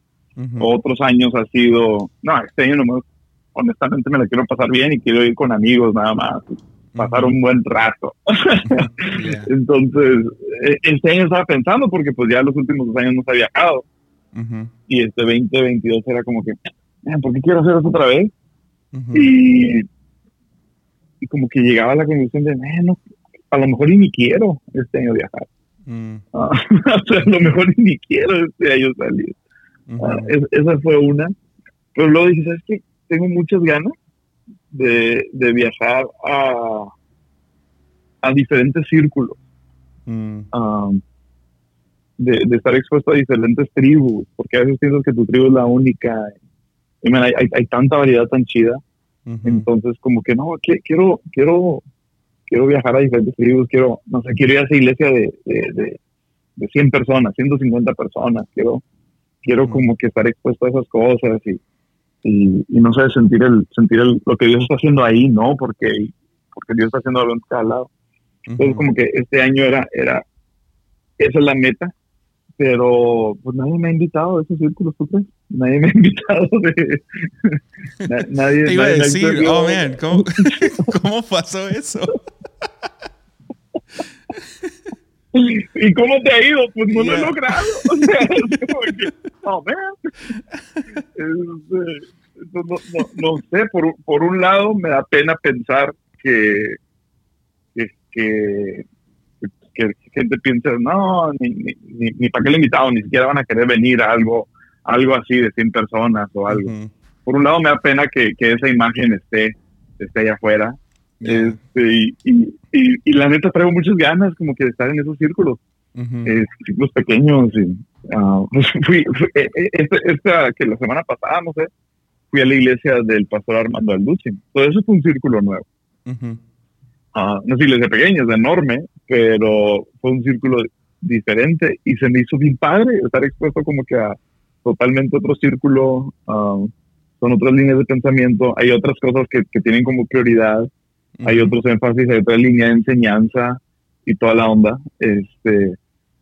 Otros años ha sido, no, este año nomás honestamente me la quiero pasar bien y quiero ir con amigos nada más, pasar un buen rato. Entonces, e, este año estaba pensando porque pues ya los últimos dos años no se había viajado. Y este 2022 era como que, ¿por qué quiero hacer eso otra vez? y, y, como que llegaba a la conclusión de, no, a lo mejor ni quiero este año viajar. Mm. Ah, a lo mejor ni quiero este año salir. Ah, esa fue una. Pero luego dije, ¿sabes qué? tengo muchas ganas de, viajar a, a diferentes círculos. Mm. Um, de, estar expuesto a diferentes tribus, porque a veces piensas que tu tribu es la única. Y, hay, tanta variedad tan chida. Entonces, como que no, quiero, quiero, quiero viajar a diferentes tribus, quiero, no sé, quiero ir a esa iglesia de, de, de, 100 personas, 150 personas, quiero, quiero como que estar expuesto a esas cosas y, y, no sé, sentir el sentir el, lo que Dios está haciendo ahí, ¿no? Porque, porque Dios está haciendo algo en cada lado. Entonces, como que este año era, era, esa es la meta, pero pues nadie me ha invitado a esos círculos, ¿tú crees? Nadie me ha invitado de... nadie, Te iba a decir, oh, man, ¿cómo, ¿cómo pasó eso? ¿Y cómo te ha ido? Pues no lo he logrado. O sea, es como que, oh, man. Este, no, no, no, sé, por, por, un lado me da pena pensar que, que, que, gente piensa, no, ni, ni, ni, para qué le invitado, ni siquiera van a querer venir a algo, algo así de 100 personas o algo. Por un lado me da pena que, que esa imagen esté, esté allá afuera. Este, y, y, la neta traigo muchas ganas como que de estar en esos círculos, círculos pequeños. Y, uh, fui, eh, eh, esta, que la semana pasada, no sé, fui a la iglesia del pastor Armando Alducci. Todo eso fue un círculo nuevo. Uh no es iglesia pequeña, es enorme, pero fue un círculo diferente y se me hizo bien padre estar expuesto como que a totalmente otro círculo, uh, con otras líneas de pensamiento, hay otras cosas que, que tienen como prioridad hay otros énfasis, hay otra línea de enseñanza y toda la onda. Este,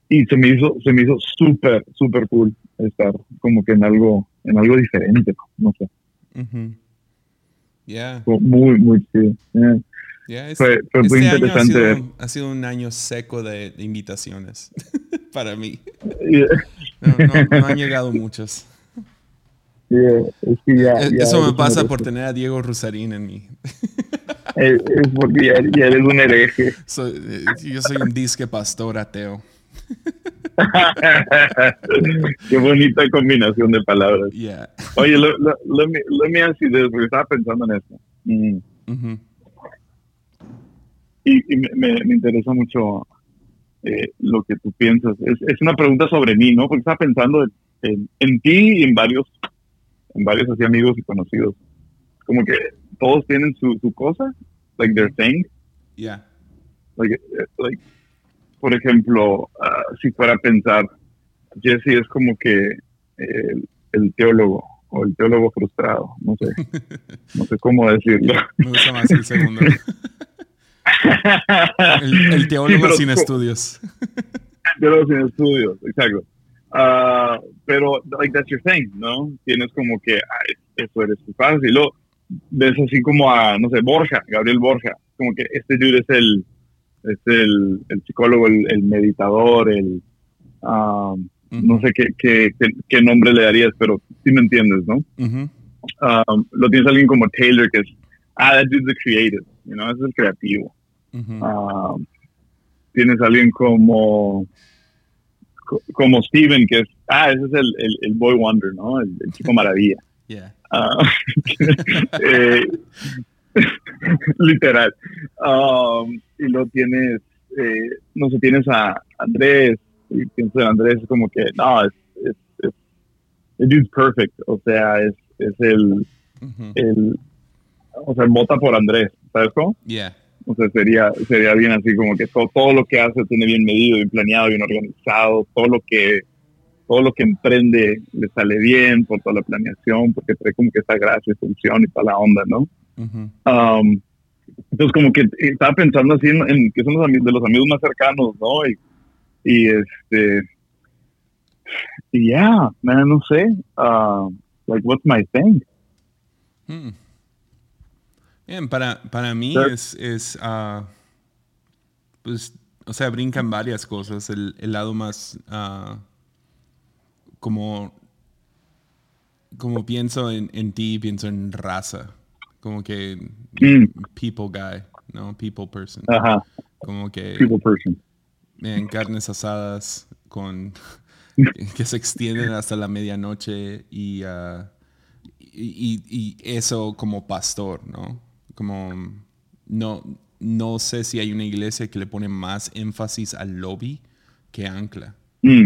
y se me hizo, se me hizo súper, súper cool estar como que en algo, en algo diferente, no sé. Muy, muy chido. Fue, fue muy este interesante. ha, sido, un año seco de, invitaciones para mí. no, han llegado muchos. es que ya, e, Eso me pasa por tener a Diego Rusarín en mí. es, porque ya, eres un hereje. Eh, yo soy un disque pastor ateo. Qué bonita combinación de palabras. Oye, lo, lo, lo, porque estaba pensando en esto. Mm. Y, me, me, interesa mucho eh, lo que tú piensas. Es, es, una pregunta sobre mí, ¿no? Porque estaba pensando en, en, ti y en varios, en varios así amigos y conocidos. Como que todos tienen su, su cosa, like their thing. Yeah. Like, eh, like por ejemplo, ah, si fuera a pensar, Jesse es como que el, el, teólogo o el teólogo frustrado, no sé, no sé cómo decirlo. Me gusta más el segundo. el, teólogo sin estudios. El teólogo sin estudios, exacto. Uh, pero, like, that's your thing, ¿no? Tienes como que, eso eres tu fácil. Y luego, ves así como a, no sé, Borja, Gabriel Borja, como que este dude es el, es el, el psicólogo, el, meditador, el, um, no sé qué, qué, qué, nombre le darías, pero sí me entiendes, ¿no? Um, lo tienes alguien como Taylor, que es, ah, that dude's a creative, you es el creativo. Ah, tienes a alguien como como Steven, que es, ah, ese es el, el, Boy Wonder, ¿no? El, chico maravilla. Ah, eh, literal. Um, y lo tienes, eh, no sé, tienes a Andrés, y pienso en Andrés como que, no, es, es, es, es perfect, o sea, es, es el, el, o sea, vota por Andrés, ¿sabes cómo? Yeah. O sea, sería, sería bien así como que todo, todo lo que hace tiene bien medido, bien planeado, bien organizado, todo lo que todo lo que emprende le sale bien por toda la planeación, porque trae como que esa gracia y función y toda la onda, ¿no? Um, entonces como que estaba pensando así en, que son los de los amigos más cercanos, ¿no? Y, y este, y ya, yeah, no sé, uh, like what's my thing? Hmm. Bien, para, para mí es, es uh, pues, o sea, brincan varias cosas. El, el lado más, uh, como, como pienso en, en, ti, pienso en raza. Como que mm. people guy, ¿no? People person. Ajá. Como que... People person. En carnes asadas con... que se extienden hasta la medianoche y, uh, y, y, eso como pastor, ¿no? Como no, no sé si hay una iglesia que le pone más énfasis al lobby que ancla. Mm.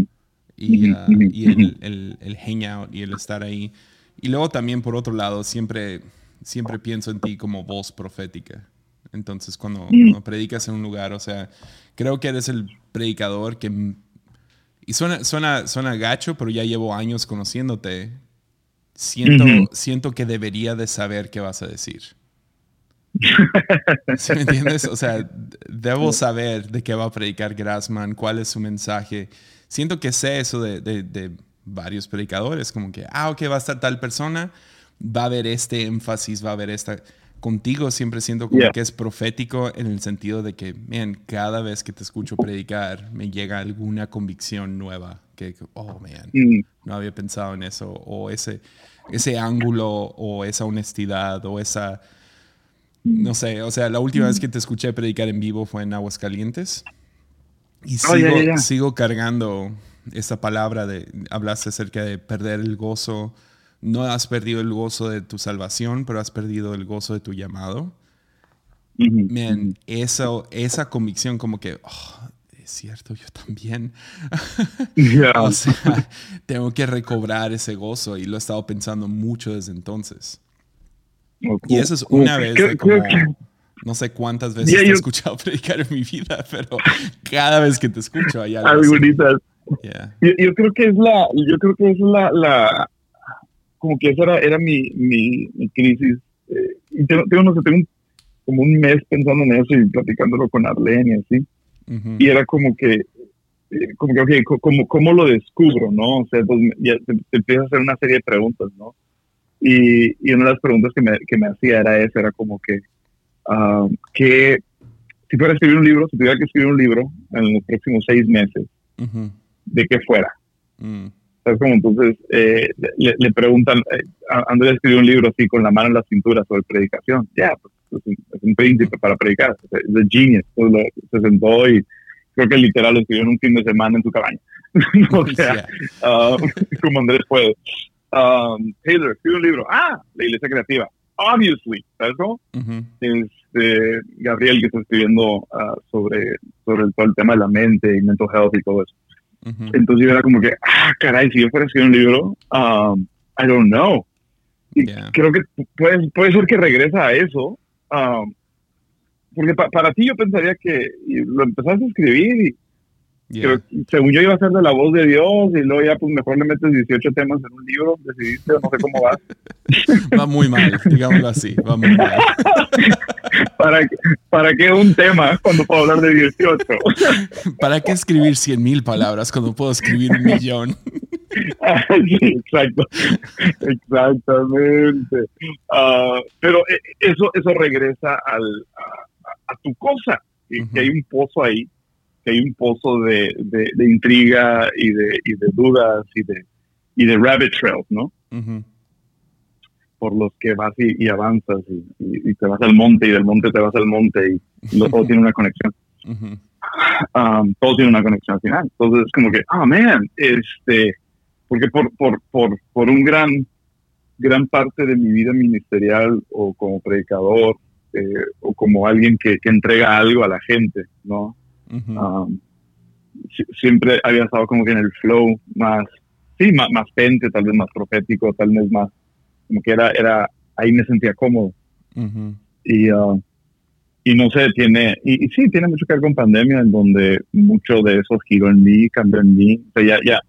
Y, uh, y el, el, el, hangout y el estar ahí. Y luego también, por otro lado, siempre, siempre pienso en ti como voz profética. Entonces, cuando, mm. cuando, predicas en un lugar, o sea, creo que eres el predicador que... Y suena, suena, suena gacho, pero ya llevo años conociéndote. Siento, siento que debería de saber qué vas a decir. ¿Sí me entiendes? O sea, debo saber de qué va a predicar Grassman, cuál es su mensaje. Siento que sé eso de, de, varios predicadores, como que, ah, ok, va a estar tal persona, va a haber este énfasis, va a haber esta... Contigo siempre siento como que es profético en el sentido de que, man, cada vez que te escucho predicar, me llega alguna convicción nueva. Que, oh, man, mm. no había pensado en eso. O ese, ese ángulo, o esa honestidad, o esa no sé, o sea, la última vez que te escuché predicar en vivo fue en Aguascalientes. Y oh, sigo, cargando esa palabra de, hablaste acerca de perder el gozo. No has perdido el gozo de tu salvación, pero has perdido el gozo de tu llamado. Man, eso, esa convicción como que, oh, es cierto, yo también. o sea, tengo que recobrar ese gozo y lo he estado pensando mucho desde entonces. Y eso es una vez de como, no sé cuántas veces te he escuchado predicar en mi vida, pero cada vez que te escucho hay algo Yo, creo que es la, yo creo que es la, la como que esa era, era mi, mi, mi crisis. Eh, y tengo, no sé, tengo como un mes pensando en eso y platicándolo con Arlene y así. Y era como que, eh, como que, okay, como, ¿cómo lo descubro, no? O sea, pues, ya te, te empiezas a hacer una serie de preguntas, ¿no? Y, y, una de las preguntas que me, que me hacía era esa, era como que, ah, que si fuera a escribir un libro, si tuviera que escribir un libro en los próximos seis meses, ¿de qué fuera? Mm. ¿Sabes cómo? Entonces eh, le, preguntan, eh, Andrés escribió un libro así con la mano en la cintura sobre predicación. Ya, pues, es, un, príncipe para predicar, es un genius. se sentó y creo que literal lo escribió en un fin de semana en su cabaña. o sea, ah, como Andrés puede um, Taylor escribe un libro. Ah, la iglesia creativa. Obviously, ¿sabes cómo? este, Gabriel que está escribiendo uh, sobre, sobre el, todo el tema de la mente y mental health y todo eso. Entonces yo era como que, ah, caray, si yo fuera a escribir un libro, um, I don't know. Y creo que puede, puede ser que regresa a eso. Um, porque para ti yo pensaría que lo empezaste a escribir y según yo iba a ser de la voz de Dios y luego ya pues mejor le metes 18 temas en un libro, decidiste, no sé cómo va. va muy mal, digámoslo así, va muy mal. ¿Para, ¿Para qué un tema cuando puedo hablar de 18? ¿Para qué escribir 100 mil palabras cuando puedo escribir un millón? sí, exacto, exactamente. Uh, pero eh, eso, eso regresa al, a, tu cosa, que hay un pozo ahí que hay un pozo de, de, intriga y de, y de, dudas y de, y de rabbit trails, ¿no? por los que vas y, avanzas y, te vas al monte y del monte te vas al monte y, todo tiene una conexión. Um, todo tiene una conexión al final. Entonces es como que, ah, man, este, porque por, por, por, por un gran, gran parte de mi vida ministerial o como predicador eh, o como alguien que, que, entrega algo a la gente, ¿no? Um, siempre había estado como que en el flow más, sí, más, más pente, tal vez más profético, tal vez más, como que era, era ahí me sentía cómodo. Y, uh, y no sé, tiene, y, sí, tiene mucho que ver con pandemia, en donde mucho de eso giró en mí, cambió en mí. O sea, ya, ya,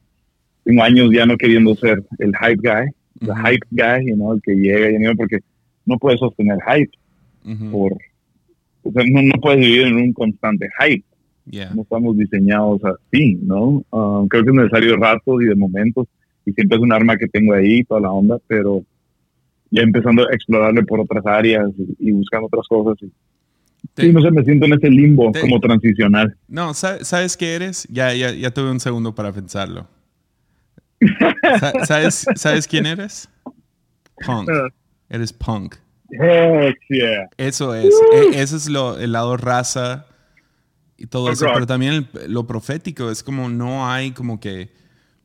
tengo años ya no queriendo ser el hype guy, el hype guy, you know, el que llega y porque no puedes sostener hype. por, o sea, no, no puedes vivir en un constante hype. No estamos diseñados así, ¿no? Um, creo que es necesario ratos y de momentos, y siempre es un arma que tengo ahí, toda la onda, pero ya empezando a explorarle por otras áreas y, buscando otras cosas. sí, no sé, me siento en ese limbo como transicional. No, ¿sabes qué eres? Ya, ya, ya tuve un segundo para pensarlo. ¿Sabes, ¿Sabes quién eres? Punk. Ah. Eres punk. Heck yeah. Eso es. E, ese es lo, el lado raza y todo eso. Pero también lo profético es como no hay como que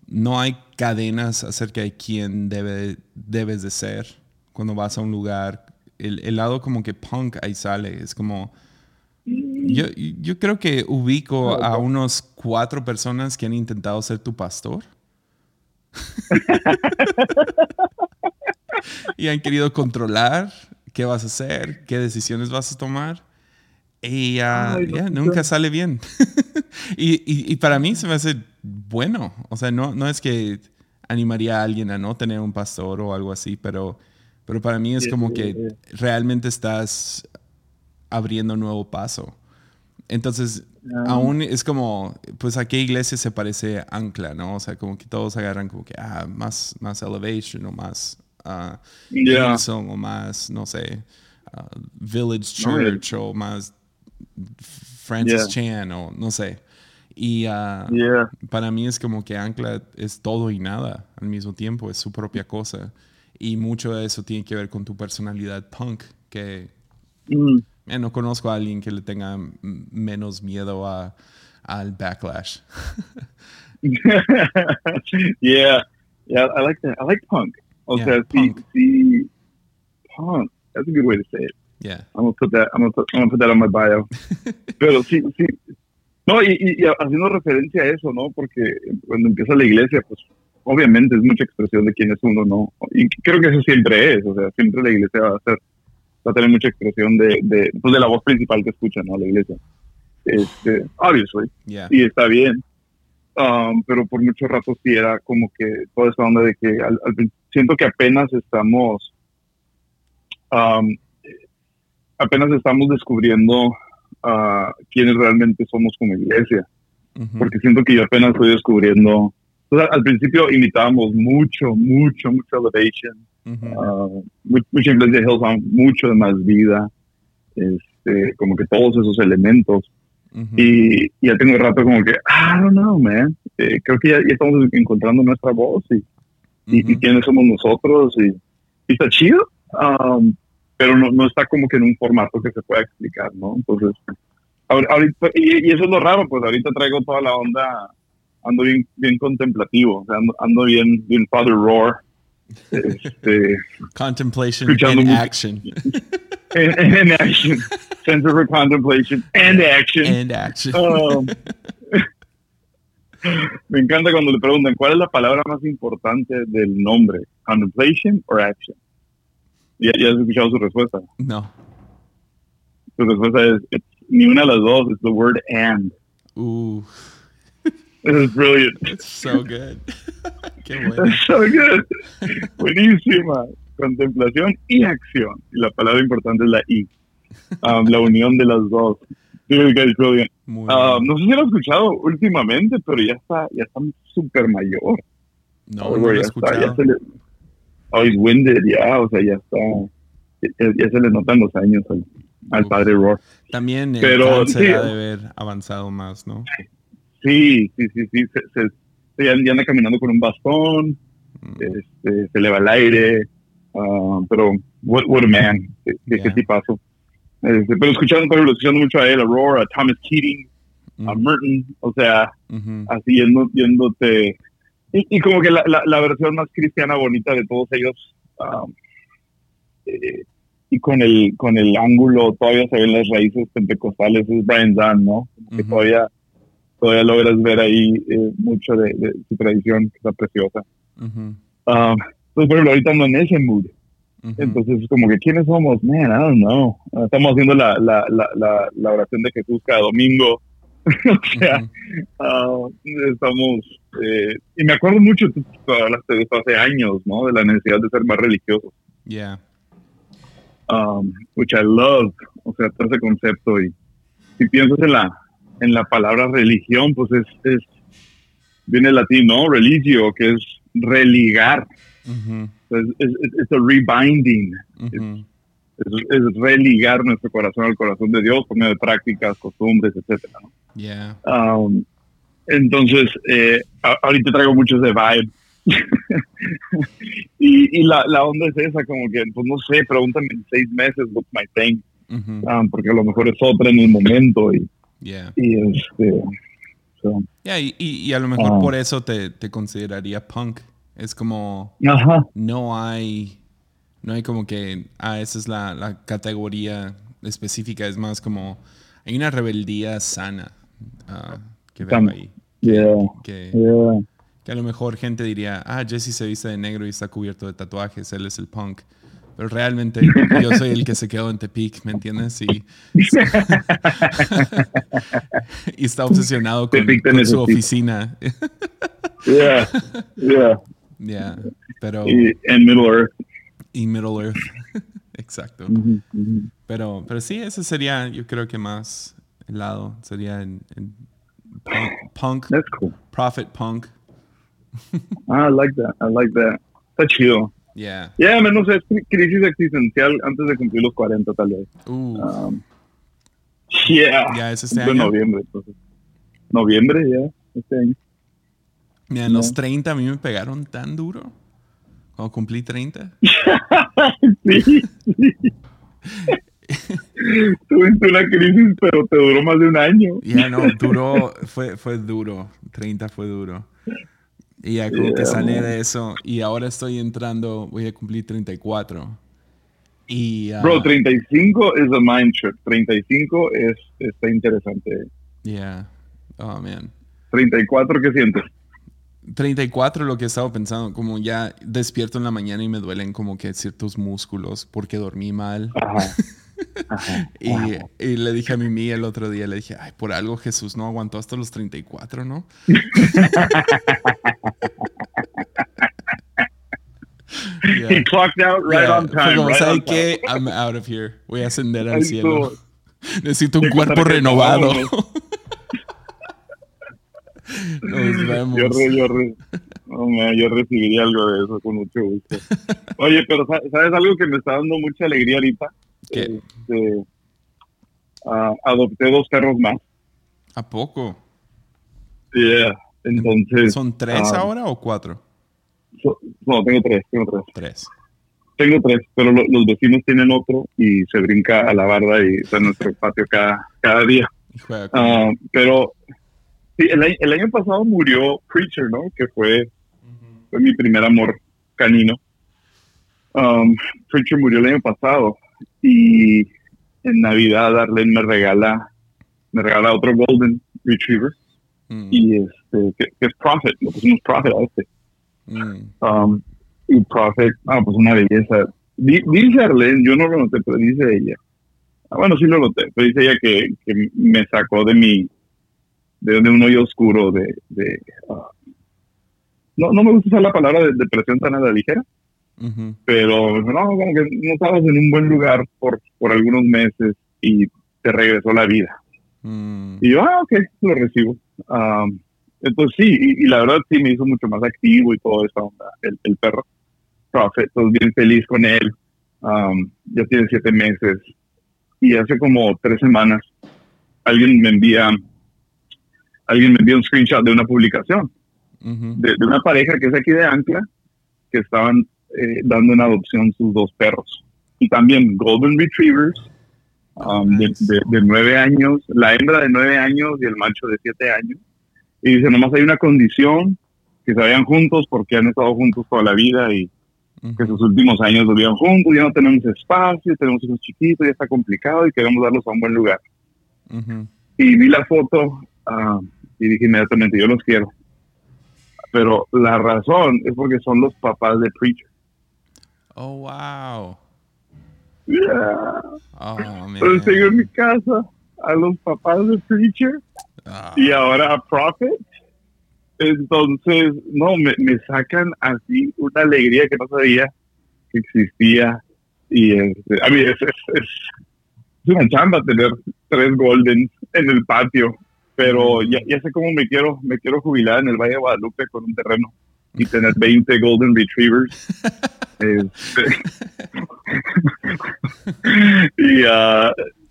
no hay cadenas acerca de quién debe, debes de ser cuando vas a un lugar. El, lado como que punk ahí sale. Es como... Yo, yo creo que ubico a unos cuatro personas que han intentado ser tu pastor. y han querido controlar qué vas a hacer, qué decisiones vas a tomar. Y ya nunca sale bien. y, y, para mí se me hace bueno. O sea, no, no es que animaría a alguien a no tener un pastor o algo así, pero, pero para mí es como que realmente estás abriendo un nuevo paso. Entonces, ah. aún es como, pues a qué iglesia se parece Ancla, ¿no? O sea, como que todos agarran como que, ah, más, más elevation o más uh, o más, no sé, uh, Village Church o más Francis Chan o no sé. Y uh, para mí es como que Ancla es todo y nada al mismo tiempo, es su propia cosa. Y mucho de eso tiene que ver con tu personalidad punk, que mm. no conozco a alguien que le tenga menos miedo a, al backlash. yeah, yeah, I like that. I like punk. O sea, punk. sí, punk. That's a good way to say it. Yeah. I'm gonna put that. I'm gonna put, I'm gonna put that on my bio. Pero sí, sí. No, y, y, haciendo referencia a eso, ¿no? Porque cuando empieza la iglesia, pues obviamente es mucha expresión de quién es uno, ¿no? Y creo que eso siempre es, o sea, siempre la iglesia va a ser, va a tener mucha expresión de, de, pues de la voz principal que escucha, ¿no? La iglesia. Este, obviously. Yeah. Y está bien. Um, pero por mucho rato sí era como que toda esa onda de que al, siento que apenas estamos um, apenas estamos descubriendo uh, quiénes realmente somos como iglesia. Porque siento que yo apenas estoy descubriendo. al principio imitábamos mucho, mucho, mucho elevation, uh, mucha iglesia de Hillsong, mucho de más vida, este, como que todos esos elementos. y, ya tengo un rato como que, I don't know, man. Eh, creo que ya, estamos encontrando nuestra voz y, y, quiénes somos nosotros. Y, y está chido. Um, pero no, no está como que en un formato que se pueda explicar, ¿no? Entonces, ahorita, y, eso es lo raro, pues ahorita traigo toda la onda, ando bien, bien contemplativo, o sea, ando, bien, bien Father Roar. Este, Contemplation in action. En, action. Center for Contemplation and Action. And action. Um, me encanta cuando le preguntan cuál es la palabra más importante del nombre, contemplation or action. ¿Ya, ¿Ya, has escuchado su respuesta? No. Su respuesta es, ni una de las dos, es the word and. Ooh. This is brilliant. It's so good. Qué bueno. It's so good. Buenísima. Contemplación y acción. Y la palabra importante es la I. Um, la unión de las dos. Guy is brilliant. Um, no sé si lo he escuchado últimamente, pero ya está, ya está súper mayor. No, no lo he escuchado. ya se le, oh, winded, ya, o sea, ya está, ya, se le notan los años al, padre Roar. También el Pero, sí, ha de haber avanzado más, ¿no? Sí, sí, sí, sí, se, ya, anda caminando con un bastón, mm. este, se eleva al aire, Ah, pero, what, what a man. Qué, qué, qué tipazo. Este, pero escuchando, pero escuchando mucho a él, a Roar, a Thomas Keating, a Merton, o sea, así yendo, yéndote. Y, y, como que la, la, la, versión más cristiana bonita de todos ellos. Um, eh, y con el, con el ángulo, todavía se ven las raíces pentecostales, es Brian Zahn, ¿no? Que todavía, todavía logras ver ahí eh, mucho de, de, su tradición, que está preciosa. Um, pues, ahorita no en ese mood. Entonces, como que, ¿quiénes somos? Man, I don't know. Estamos haciendo la, la, la, la, oración de Jesús cada domingo. o sea, uh, estamos... Eh, y me acuerdo mucho, tú hablaste de esto hace años, ¿no? De la necesidad de ser más religiosos. Yeah. Um, which I love. O sea, todo ese concepto. Y si piensas en la, en la palabra religión, pues es, es viene el latín, ¿no? Religio, que es religar. Uh es, es, es a rebinding. Uh -huh. es, es, religar nuestro corazón al corazón de Dios por medio de prácticas, costumbres, etcétera. ¿no? Yeah. Um, entonces, eh, ahorita traigo muchos de vibe. y, y la, la, onda es esa, como que, pues no sé, pregúntame en seis meses what's my thing. Uh -huh. um, porque a lo mejor es otra en el momento. Y, yeah. y este. So, yeah, y, y, a lo mejor um, por eso te, te consideraría punk. Es como no hay no hay como que ah esa es la, la, categoría específica es más como hay una rebeldía sana uh, que veo ahí yeah. Que, yeah. que, a lo mejor gente diría ah Jesse se viste de negro y está cubierto de tatuajes él es el punk pero realmente yo soy el que se quedó en Tepic, ¿me entiendes? Y, y está obsesionado con, con su oficina. yeah, yeah. Yeah, pero... Y en Middle Earth. Y Middle Earth, exacto. Uh -huh, uh -huh. Pero, pero sí, ese sería, yo creo que más el lado, sería en, en punk, That's cool. prophet punk. ah, I like that, I like that. Está chido. Yeah. Yeah, menos es crisis existencial antes de cumplir los 40 tal vez. Uh. Um, yeah. Ya es este de año. noviembre. Entonces. Noviembre, ya, yeah, este año. Mira, en los 30 a mí me pegaron tan duro. Cuando cumplí 30. sí, sí. Tuviste una crisis, pero te duró más de un año. Ya yeah, no, duró, fue, fue duro. 30 fue duro. Y ya como yeah, que salí de eso. Y ahora estoy entrando, voy a cumplir 34. Y, uh, Bro, 35 es a mind trip. 35 es, está interesante. Yeah. Oh, man. 34, ¿qué sientes? 34 lo que he estado pensando, como ya despierto en la mañana y me duelen como que ciertos músculos porque dormí mal. Ajá. Ajá. y, y, le dije a Mimi el otro día, le dije, ay, por algo Jesús no aguantó hasta los 34, ¿no? yeah. He clocked out right yeah. on time. Como, right ¿sabe qué? I'm out of here. Voy a ascender al cielo. Necesito un cuerpo renovado. Nos vemos. Yo, re, yo, re, oh, man, yo, recibiría algo de eso con mucho gusto. Oye, pero ¿sabes algo que me está dando mucha alegría ahorita? ¿Qué? Este, uh, adopté dos perros más. ¿A poco? Yeah. Entonces. ¿Son tres uh, ahora o cuatro? So, no, tengo tres, tengo tres. Tres. Tengo tres, pero lo, los vecinos tienen otro y se brinca a la barda y está en nuestro patio cada, cada día. Uh, pero Sí, el, el, año pasado murió Preacher, ¿no? Que fue, -huh. fue mi primer amor canino. Um, Preacher murió el año pasado y en Navidad Arlene me regala, me regala otro Golden Retriever mm. y este, que, que, es Prophet, lo pusimos Prophet a este. Mm. Um, y Prophet, ah, pues una belleza. Dice Arlene, yo no lo noté, pero dice ella. Ah, bueno, sí lo noté, pero dice ella que, que me sacó de mi de, de un hoyo oscuro de, de uh, no, no me gusta usar la palabra de depresión tan a la ligera, uh -huh. pero no, como que no estabas en un buen lugar por, por algunos meses y te regresó la vida. Mm. Y yo, ah, ok, lo recibo. Um, entonces sí, y, y, la verdad sí me hizo mucho más activo y todo eso, el, el perro. Prophet, estoy bien feliz con él. Um, ya tiene siete meses. Y hace como tres semanas alguien me envía alguien me envió un screenshot de una publicación uh -huh. de, de, una pareja que es aquí de Ancla, que estaban eh, dando en adopción sus dos perros. Y también Golden Retrievers, um, de, de, nueve años, la hembra de nueve años y el macho de siete años. Y dice, nomás hay una condición, que se vayan juntos porque han estado juntos toda la vida y que sus últimos años vivían juntos, ya no tenemos espacio, tenemos hijos chiquitos, ya está complicado y queremos darlos a un buen lugar. Y vi la foto ah, y dije inmediatamente, yo los quiero. Pero la razón es porque son los papás de Preacher. Oh, wow. Yeah. Oh, en mi casa a los papás de Preacher ah. y ahora a Prophet. Entonces, no, me, me, sacan así una alegría que no sabía que existía. Y este, a mí es, es, es, una chamba tener tres Goldens en el patio, pero ya, ya sé cómo me quiero, me quiero jubilar en el Valle de Guadalupe con un terreno y tener 20 Golden Retrievers. Este,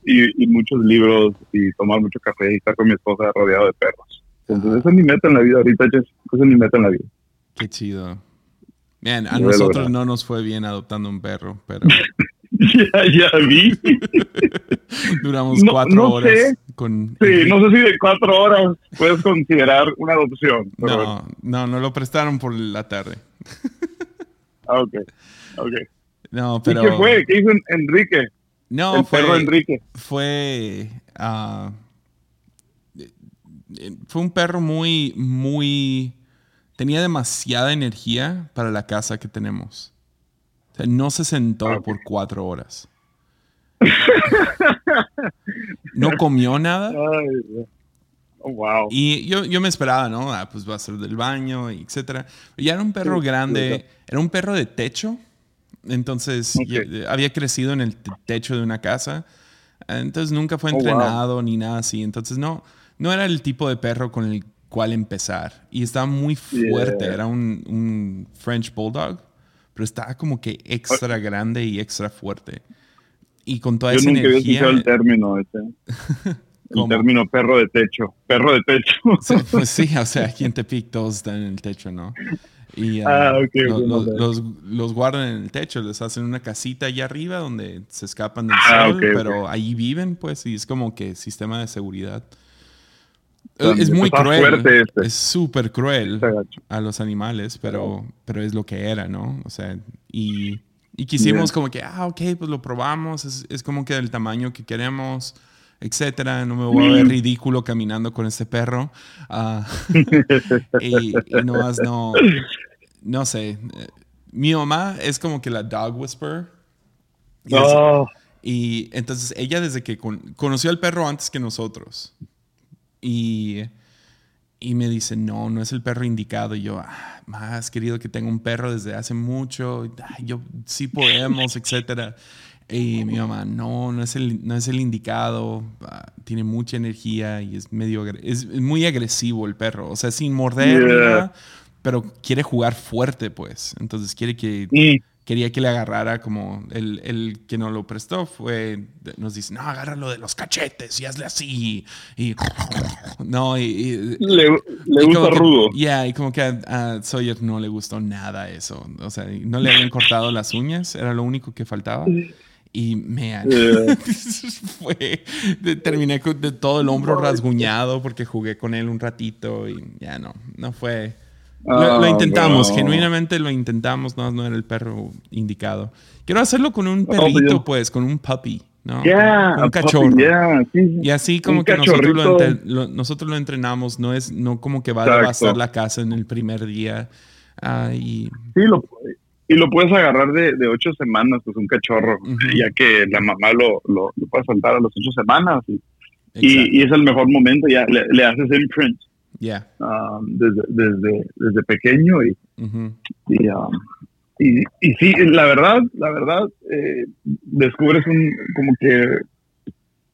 y, y, muchos libros y tomar mucho café y estar con mi esposa rodeado de perros. Entonces, esa es mi meta en la vida ahorita, Jess. Esa es mi meta en la vida. Qué chido. Bien, a nosotros no nos fue bien adoptando un perro, pero... ya, ya vi. Duramos cuatro horas. Con... Sí, no sé si de cuatro horas puedes considerar una adopción. No, no, no lo prestaron por la tarde. Ah, ok, ok. No, pero... ¿Y qué fue? ¿Qué hizo Enrique? No, El fue... perro Enrique. Fue... Uh, fue un perro muy, muy... Tenía demasiada energía para la casa que tenemos. O sea, no se sentó ah, por cuatro horas. no comió nada. Oh, wow. Y yo, yo, me esperaba, ¿no? Ah, pues va a ser del baño, etc. Ya era un perro grande, era un perro de techo. Entonces había crecido en el techo de una casa. Entonces nunca fue oh, entrenado ni nada así. Entonces no, no era el tipo de perro con el cual empezar. Y estaba muy fuerte. Era un, French Bulldog, pero estaba como que extra grande y extra fuerte. Y con toda Yo esa nunca energía. Había el término ese. El término perro de techo. Perro de techo. pues sí, o sea, aquí en Tepic todos están en el techo, ¿no? Y ah, okay, los, los, guardan en el techo, les hacen una casita allá arriba donde se escapan del ah, sol, pero ahí viven, pues, y es como que sistema de seguridad. Es muy cruel. Este. Es súper cruel a los animales, pero, pero es lo que era, ¿no? O sea, y, y quisimos como que, ah, ok, pues lo probamos, es, es, como que del tamaño que queremos, etcétera. No me voy a ver ridículo caminando con este perro. Uh, y, y nomás no, no sé. Mi mamá es como que la dog whisperer. Y, y entonces ella desde que conoció al perro antes que nosotros. Y, y me dice, no, no es el perro indicado. Y yo, ah, más querido que tengo un perro desde hace mucho. yo sí podemos, etcétera. Y mi mamá, no, no es el, no es el indicado. Ah, tiene mucha energía y es medio es, muy agresivo el perro. O sea, sin morder, pero quiere jugar fuerte, pues. Entonces quiere que quería que le agarrara como el, el, que nos lo prestó fue, nos dice, no, agárralo de los cachetes y hazle así. Y, no, y, le, le gusta rudo. Ya, y como que a, Sawyer no le gustó nada eso. O sea, no le habían cortado las uñas, era lo único que faltaba. Y me fue, terminé de todo el hombro rasguñado porque jugué con él un ratito y ya no, no fue lo, ah, intentamos, genuinamente lo intentamos, no, no era el perro indicado. Quiero hacerlo con un pues perrito, pues, con un puppy, ¿no? un cachorro. Y así como que nosotros lo, nosotros lo, entrenamos, no es no como que va a devastar la casa en el primer día. Ah, y... Sí, lo, y lo puedes agarrar de, de ocho semanas, pues un cachorro, ya que la mamá lo, lo, puede soltar a las ocho semanas. Y, y, es el mejor momento, ya le, le haces imprint. Yeah. Um, desde, desde, desde, pequeño y, y, um, y, y, sí, la verdad, la verdad, eh, descubres un, como que,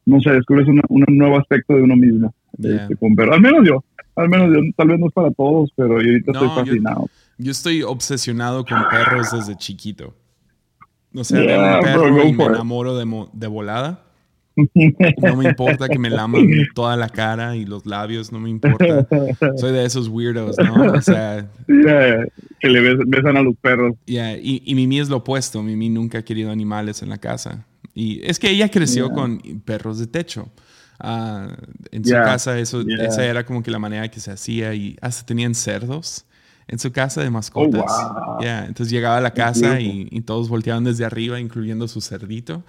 no sé, descubres un nuevo aspecto de uno mismo. Este, pero al menos yo, al menos yo, tal vez no es para todos, pero yo ahorita estoy fascinado. Yo, estoy obsesionado con perros desde chiquito. O sea, veo un perro y me enamoro de, de volada. No me importa que me laman toda la cara y los labios, no me importa. Soy de esos weirdos, ¿no? O sea, Yeah, que le bes- besan a los perros. yeah, y, y Mimi es lo opuesto. Mimi nunca ha querido animales en la casa. Y es que ella creció Yeah. con perros de techo. Ah, en su casa eso, esa era como que la manera que se hacía y hasta tenían cerdos en su casa de mascotas. Oh, wow. Yeah, Entonces llegaba a la casa y, y todos volteaban desde arriba, incluyendo su cerdito.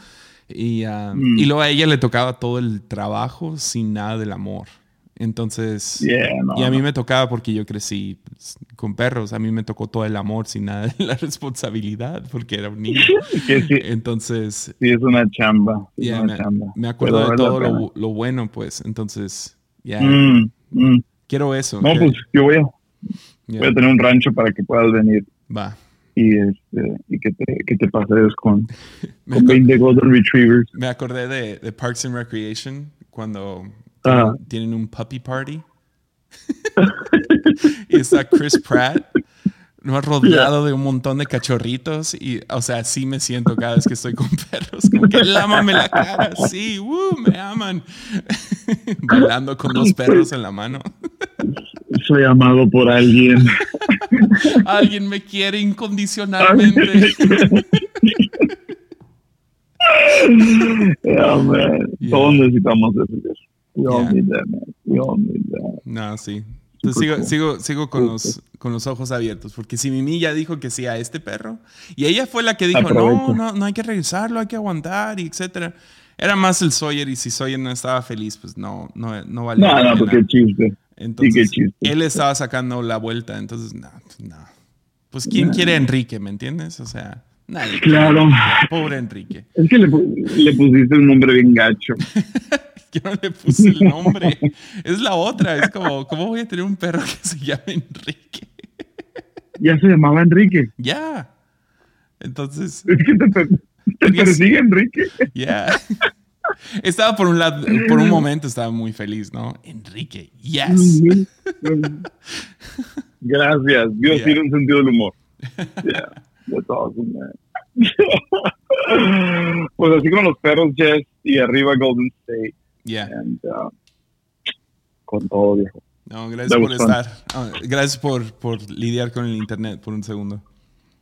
Y, ah, Mm. y luego a ella le tocaba todo el trabajo sin nada del amor. Entonces, Yeah, no, y a mí no. me tocaba porque yo crecí pues, con perros. A mí me tocó todo el amor sin nada de la responsabilidad porque era un niño. Que sí, Entonces, sí es una chamba. es una me, chamba. me acuerdo Pero de todo lo, lo bueno, pues. Entonces, ya, Mm, mm. quiero eso. No, pues yo voy a, voy a tener un rancho para que puedas venir va. Y, este, y que, te, que te pasees con, con aco- 20 Golden Retrievers. me acordé de, de Parks and Recreation cuando Ajá. tienen, un puppy party. y está Chris Pratt rodeado de un montón de cachorritos y o sea así me siento cada vez que estoy con perros como que lámame la cara sí ¡uh! me aman bailando con dos perros en la mano Soy amado por alguien. alguien me quiere incondicionalmente Yeah, man. Yeah. Todos necesitamos eso. We all Yeah. need that, man. We all need that. no sí entonces sigo, sigo, sigo con, los, con los ojos abiertos, porque si Mimi ya dijo que sí a este perro, y ella fue la que dijo, no, no, no hay que regresarlo, hay que aguantar, y etcétera. Era más el Sawyer, y si Sawyer no estaba feliz, pues no, no, no valía No, no, porque chiste. Entonces, chiste. él estaba sacando la vuelta, entonces, no, pues, no. Pues, ¿quién quiere a Enrique, me entiendes? O sea, nadie. Claro. Pobre Enrique. Es que le, le pusiste un nombre bien gacho. Yo no le puse el nombre. es la otra, es como, ¿cómo voy a tener un perro que se llame Enrique? Ya se llamaba Enrique. Ya. Entonces, Es que te, per- te persigue Enrique. ya. Estaba por un lado, por un momento estaba muy feliz, ¿no? Enrique, yes. Gracias. Dios Yeah. tiene un sentido del humor. Yeah. That's awesome, man. pues así con los perros, Jess, y arriba Golden State. Ya. And, uh, con todo, viejo. No, gracias por estar. ah, gracias por, por lidiar con el internet por un segundo.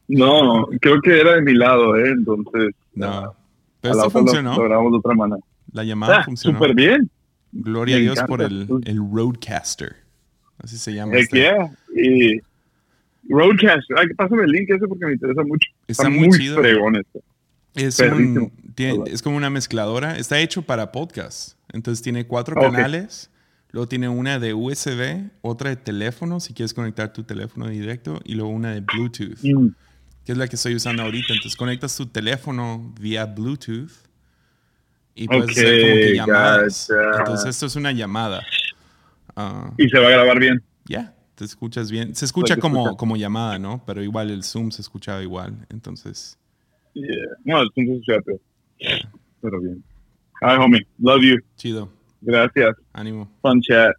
No, creo que era de mi lado, ¿eh? Entonces, No. uh, Pero a esto funcionó. Lo grabamos de otra manera. La llamada Ah, funcionó. súper bien. Gloria a Me Dios encanta. por el, el Roadcaster. Así se llama. Este. yeah. Y Roadcast. Ay, pásame el link ese porque me interesa mucho. Está Está, muy muy, chido. fregón esto. Es, un- tiene- es como una mezcladora. Está hecho para podcast. Entonces tiene cuatro canales. Luego tiene una de USB, otra de teléfono, si quieres conectar tu teléfono directo, y luego una de Bluetooth, Mm. que es la que estoy usando ahorita. Entonces conectas tu teléfono vía Bluetooth y puedes Ok, hacer como que llamadas. gotcha. Entonces esto es una llamada. Ah, Y se va a grabar bien. ya, te escuchas bien. Se escucha se como, escucha. como llamada, ¿no? Pero igual el Zoom se escuchaba igual. Entonces, Yeah. No, entonces ya, pero, pero bien. Ay, homie. Love you. chido. Gracias. Ánimo. Fun chat.